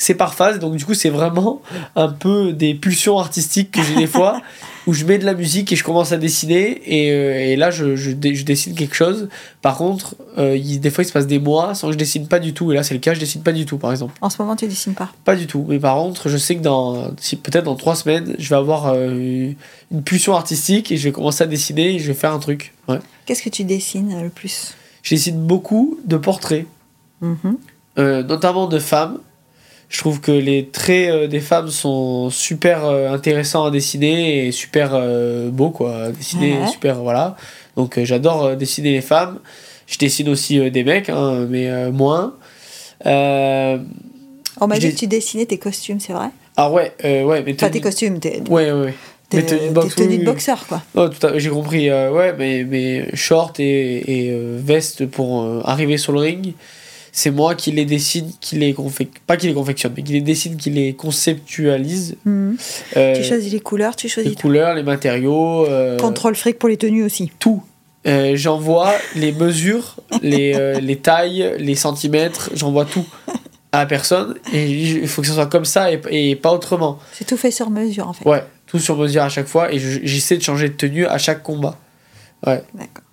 S2: c'est par phase. Donc, du coup, c'est vraiment un peu des pulsions artistiques que j'ai des fois [LAUGHS] où je mets de la musique et je commence à dessiner. Et, euh, et là, je, je, je dessine quelque chose. Par contre, euh, il- des fois, il se passe des mois sans que je dessine pas du tout. Et là, c'est le cas, je dessine pas du tout, par exemple.
S1: En ce moment tu dessines pas?
S2: Pas du tout. Mais par contre, je sais que dans si, peut-être dans trois semaines, je vais avoir euh, une pulsion artistique et je vais commencer à dessiner et je vais faire un truc. Ouais.
S1: Qu'est-ce que tu dessines le plus?
S2: Je dessine beaucoup de portraits,
S1: Mhm.
S2: euh, notamment de femmes. Je trouve que les traits euh, des femmes sont super euh, intéressants à dessiner et super euh, beaux, quoi. À dessiner,
S1: Ouais.
S2: super, voilà. Donc j'adore dessiner les femmes. Je dessine aussi des mecs, hein, mais moins. Euh,
S1: On m'a
S2: Je
S1: dit
S2: dé-
S1: que tu dessinais tes costumes, c'est vrai?
S2: Ah ouais, euh, ouais, mais
S1: Enfin tes costumes, tes,
S2: Ouais, ouais, ouais.
S1: tes, tenues de boxeur quoi.
S2: Oh, j'ai compris. euh, ouais, mais, mais short et, et veste pour arriver sur le ring. C'est moi qui les décide, qui les confectionne, pas qui les confectionne, mais qui les décide, qui les conceptualise.
S1: Mhm.
S2: Euh,
S1: Tu choisis les couleurs, tu choisis
S2: les couleurs, les matériaux. euh,
S1: Contrôle fric pour les tenues aussi.
S2: tout. Euh, j'envoie les mesures, les, euh, les tailles, les centimètres, j'envoie tout à la personne et il faut que ce soit comme ça et, et pas autrement.
S1: C'est tout fait sur mesure en fait.
S2: Ouais, tout sur mesure à chaque fois et je- j'essaie de changer de tenue à chaque combat. Ouais.
S1: D'accord.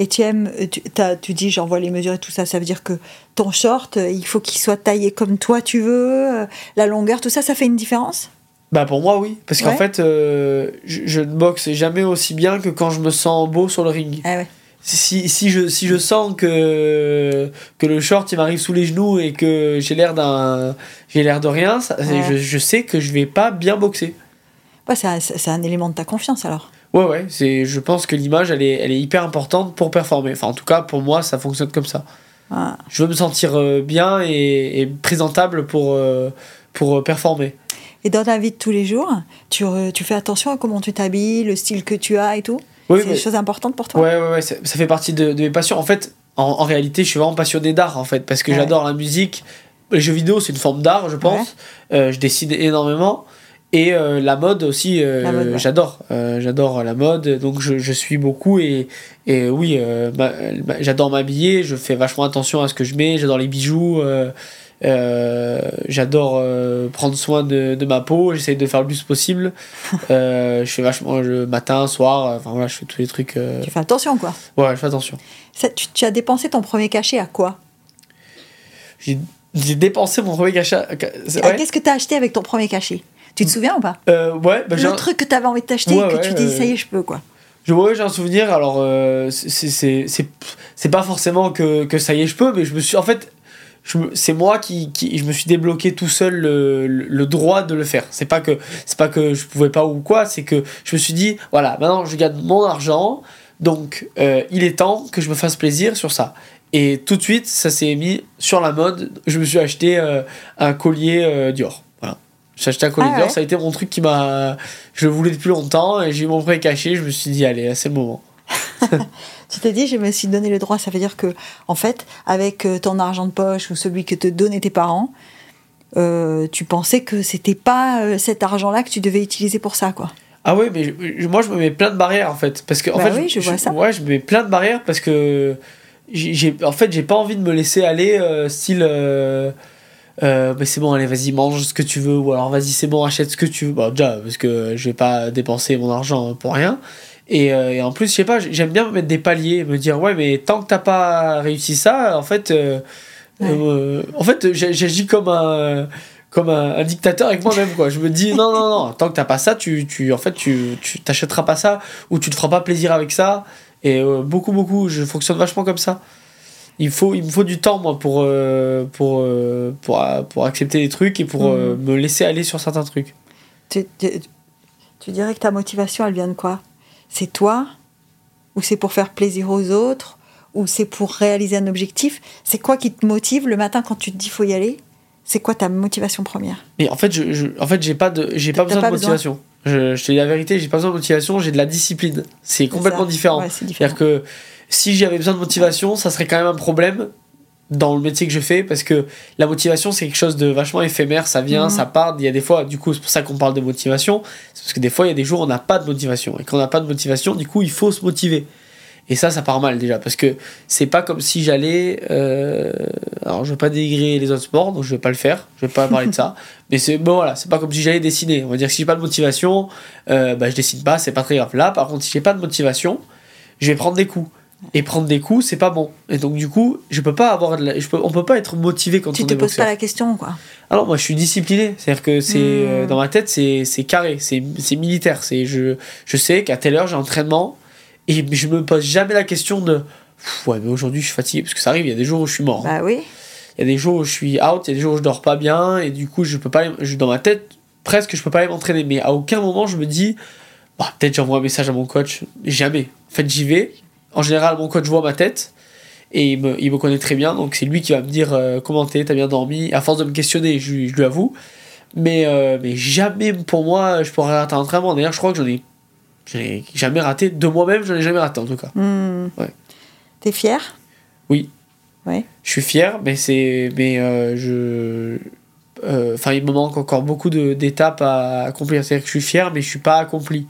S1: Et tu aimes, tu, tu dis j'envoie les mesures et tout ça, ça veut dire que ton short, euh, il faut qu'il soit taillé comme toi tu veux, euh, la longueur, tout ça, ça fait une différence?
S2: Bah pour moi oui, parce qu'en fait euh, je, je ne boxe jamais aussi bien que quand je me sens beau sur le ring.
S1: Ah ouais.
S2: Si, si, je, si je sens que, que le short il m'arrive sous les genoux et que j'ai l'air d'un j'ai l'air de rien, ça-
S1: Ouais.
S2: je, je sais que je vais pas bien boxer.
S1: Ouais, c'est un, c'est un élément de ta confiance alors.
S2: Ouais, ouais, c'est, je pense que l'image, elle est, elle est hyper importante pour performer. Enfin, en tout cas, pour moi, ça fonctionne comme ça.
S1: Ah.
S2: Je veux me sentir euh, bien et, et présentable pour, euh, pour euh, performer.
S1: Et dans ta vie de tous les jours, tu, tu fais attention à comment tu t'habilles, le style que tu as et tout?
S2: Oui,
S1: C'est
S2: mais-
S1: des choses importantes pour toi?
S2: Ouais, ouais, ouais, ça, ça fait partie de, de mes passions. En fait, en, en réalité, je suis vraiment passionné d'art, en fait, parce que
S1: Ouais.
S2: j'adore la musique. Les jeux vidéo, c'est une forme d'art, je pense. Euh, je dessine énormément. Et euh, la mode aussi, euh,
S1: ouais.
S2: j'adore. Euh, j'adore la mode, donc je, je suis beaucoup. Et, et oui, ma- ma- j'adore m'habiller, je fais vachement attention à ce que je mets, j'adore les bijoux. j'adore prendre soin de, de ma peau, j'essaye de faire le plus possible. Je fais vachement le matin, soir, enfin voilà, je fais tous les trucs.
S1: Tu fais attention quoi.
S2: Ouais, je fais attention.
S1: Ça, tu, tu as dépensé ton premier cachet à quoi?
S2: J'ai dépensé mon premier cachet. Ouais,
S1: Qu'est-ce que tu as acheté avec ton premier cachet? Tu te souviens ou pas
S2: Euh, ouais, bah,
S1: Le truc que tu avais envie de t'acheter
S2: Ouais,
S1: que
S2: ouais,
S1: tu t'es dit
S2: euh,
S1: ça y est, je peux quoi.
S2: Je ouais, j'ai un souvenir. Alors, euh, c'est- pas forcément que, que ça y est, je peux, mais je me suis. En fait, c'est moi qui, qui. Je me suis débloqué tout seul le, le, le droit de le faire. C'est pas que c'est pas que je pouvais pas ou quoi, c'est que je me suis dit, voilà, maintenant je gagne mon argent, donc euh, il est temps que je me fasse plaisir sur ça. Et tout de suite, ça s'est mis sur la mode. Je me suis acheté euh, un collier euh, Dior. J'ai acheté un collier
S1: Ah ouais.
S2: ça a été mon truc qui m'a. Je le voulais depuis longtemps et j'ai eu mon premier cachet. Je me suis dit, allez, c'est le moment. [LAUGHS]
S1: Tu t'es dit, je me suis donné le droit. Ça veut dire que, en fait, avec euh, ton argent de poche ou celui que te donnaient tes parents, euh, tu pensais que c'était pas euh, cet argent-là que tu devais utiliser pour ça, quoi.
S2: Ah ouais, mais je- moi je me mets plein de barrières en fait. Parce que, en
S1: Bah
S2: fait,
S1: oui, je vois ça.
S2: Ouais, je me mets plein de barrières parce que. j'ai j'ai- en fait, j'ai pas envie de me laisser aller, euh, style. euh, euh, mais c'est bon, allez, vas-y, mange ce que tu veux. Ou alors, vas-y, c'est bon, achète ce que tu veux. Bon, déjà, parce que je vais pas dépenser mon argent pour rien. Et, euh, et en plus, je sais pas, j'aime bien me mettre des paliers, me dire, ouais, mais tant que t'as pas réussi ça, en fait. euh,
S1: Ouais.
S2: euh, en fait, j'agis comme un comme un, un dictateur avec moi-même quoi je me dis non non non tant que t'as pas ça tu, tu en fait tu tu t'achèteras pas ça ou tu te feras pas plaisir avec ça et beaucoup beaucoup je fonctionne vachement comme ça il faut il me faut du temps moi pour euh, pour, euh, pour euh, pour accepter les trucs et pour euh, me laisser aller sur certains trucs.
S1: Tu, tu- tu dirais que ta motivation, elle vient de quoi? C'est toi? Ou c'est pour faire plaisir aux autres? Ou c'est pour réaliser un objectif? C'est quoi qui te motive le matin quand tu te dis faut y aller? C'est quoi ta motivation première?
S2: Mais en fait je, je- en fait j'ai pas de j'ai pas
S1: T'as
S2: besoin
S1: pas
S2: de
S1: besoin.
S2: Je, je te dis la vérité j'ai pas besoin de motivation j'ai de la discipline c'est complètement
S1: ça.
S2: différent
S1: Ouais.
S2: C'est-à-dire que si j'avais besoin de motivation, ça serait quand même un problème dans le métier que je fais parce que la motivation c'est quelque chose de vachement éphémère, ça vient,
S1: Mhm.
S2: ça part, il y a des fois, du coup c'est pour ça qu'on parle de motivation, c'est parce que des fois il y a des jours où on n'a pas de motivation et quand on n'a pas de motivation, du coup il faut se motiver. Et ça, ça part mal déjà parce que c'est pas comme si j'allais. euh, alors je vais pas dénigrer les autres sports donc je vais pas le faire, je vais pas parler de ça, [LAUGHS] mais c'est bon voilà, c'est pas comme si j'allais dessiner. On va dire que si j'ai pas de motivation, euh, bah, je dessine pas, c'est pas très grave. Là par contre, si j'ai pas de motivation, je vais prendre des coups. Et prendre des coups, c'est pas bon. Et donc, du coup, je peux pas avoir de la- je peux, on peut pas être motivé quand
S1: Tu
S2: on
S1: te
S2: est
S1: poses
S2: boxeur.
S1: pas la question, quoi.
S2: Alors, moi, je suis discipliné. C'est-à-dire que c'est,
S1: Hmm.
S2: euh, dans ma tête, c'est, carré, c'est, c'est militaire. C'est, je, je sais qu'à telle heure, j'ai entraînement. Et je me pose jamais la question de, ouais, mais aujourd'hui, je suis fatigué. Parce que ça arrive, il y a des jours où je suis mort.
S1: Bah oui.
S2: Il y a des jours où je suis out, il y a des jours où je dors pas bien. Et du coup, je peux pas, je, dans ma tête, presque, je peux pas aller m'entraîner. Mais à aucun moment, je me dis, bah, peut-être j'envoie un message à mon coach. Jamais. En fait, j'y vais. En général, mon coach voit ma tête et il me, il me connaît très bien, donc c'est lui qui va me dire euh, comment t'es, t'as bien dormi. À force de me questionner, je, lui- je lui avoue. Mais, euh, mais jamais pour moi, je pourrais rater un entraînement. D'ailleurs, je crois que j'en ai, j'en ai jamais raté. De moi-même, j'en ai jamais raté en tout cas.
S1: Hmm.
S2: Ouais.
S1: T'es fier?
S2: Oui.
S1: Ouais.
S2: Je suis fier, mais c'est. Mais euh, je. euh, Enfin, il me manque encore beaucoup d'étapes à accomplir. C'est-à-dire que je suis fier, mais je suis pas accompli.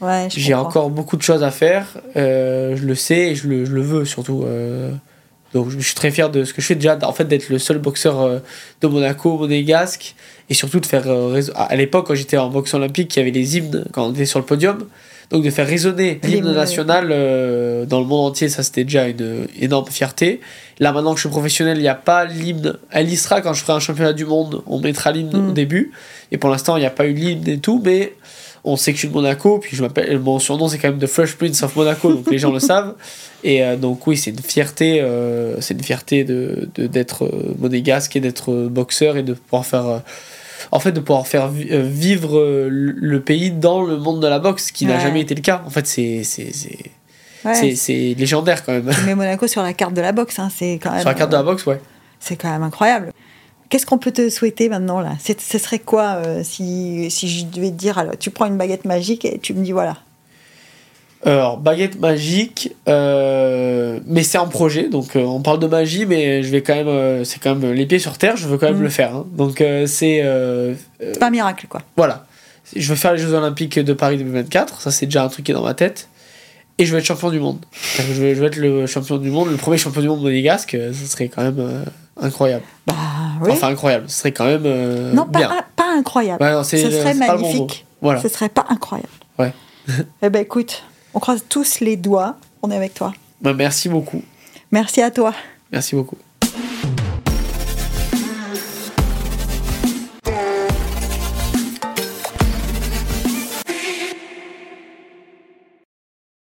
S1: Ouais,
S2: J'ai encore beaucoup de choses à faire. euh, je le sais et je le, je le veux surtout. Euh. donc je suis très fier de ce que je fais déjà, en fait, d'être le seul boxeur euh, de Monaco, monégasque, et surtout de faire. euh, à l'époque, quand j'étais en boxe olympique, il y avait les hymnes quand on était sur le podium. Donc de faire résonner
S1: L'hymne,
S2: national euh, dans le monde entier, ça c'était déjà une énorme fierté. Là maintenant que je suis professionnel, il n'y a pas l'hymne. Elle y sera quand je ferai un championnat du monde, on mettra l'hymne
S1: Mm.
S2: au début. Et pour l'instant, il n'y a pas eu l'hymne et tout, mais on sait que je suis de Monaco, puis je m'appelle, mon surnom c'est quand même The Fresh Prince of Monaco, donc les gens le [LAUGHS] savent. Et euh, donc oui, c'est une fierté, euh, c'est une fierté de, de- d'être euh, monégasque et d'être boxeur et de pouvoir faire, en fait, de pouvoir faire vi- vivre le pays dans le monde de la boxe, ce qui n'a jamais été le cas. En fait, c'est, c'est, c'est,
S1: Ouais,
S2: c'est, c'est légendaire quand même.
S1: Tu mets Monaco sur la carte de la boxe, hein, c'est quand même.
S2: Sur la carte de la boxe, ouais.
S1: C'est quand même incroyable. Qu'est-ce qu'on peut te souhaiter maintenant là? Ce serait quoi euh, si, si je devais te dire alors tu prends une baguette magique et tu me dis voilà.
S2: Alors, baguette magique, euh, mais c'est un projet, donc euh, on parle de magie, mais je vais quand même, c'est quand même les pieds sur terre, je veux quand même
S1: Mhm.
S2: le faire. hein. Donc c'est,
S1: pas un miracle quoi.
S2: voilà, je veux faire les Jeux Olympiques de Paris 2024, ça c'est déjà un truc qui est dans ma tête, et je veux être champion du monde. Je veux, je veux être le champion du monde, le premier champion du monde monégasque, ce serait quand même incroyable.
S1: Bah oui.
S2: Enfin incroyable, ce serait quand même euh,
S1: non, pas,
S2: bien.
S1: pas incroyable.
S2: Ouais, non, c'est-
S1: Ce serait
S2: c'est pas le bon
S1: magnifique.
S2: Voilà.
S1: Ce serait pas incroyable.
S2: Ouais. [LAUGHS]
S1: eh ben écoute, on croise tous les doigts. On est avec toi.
S2: Bah, merci beaucoup,
S1: Merci à toi.
S2: merci beaucoup.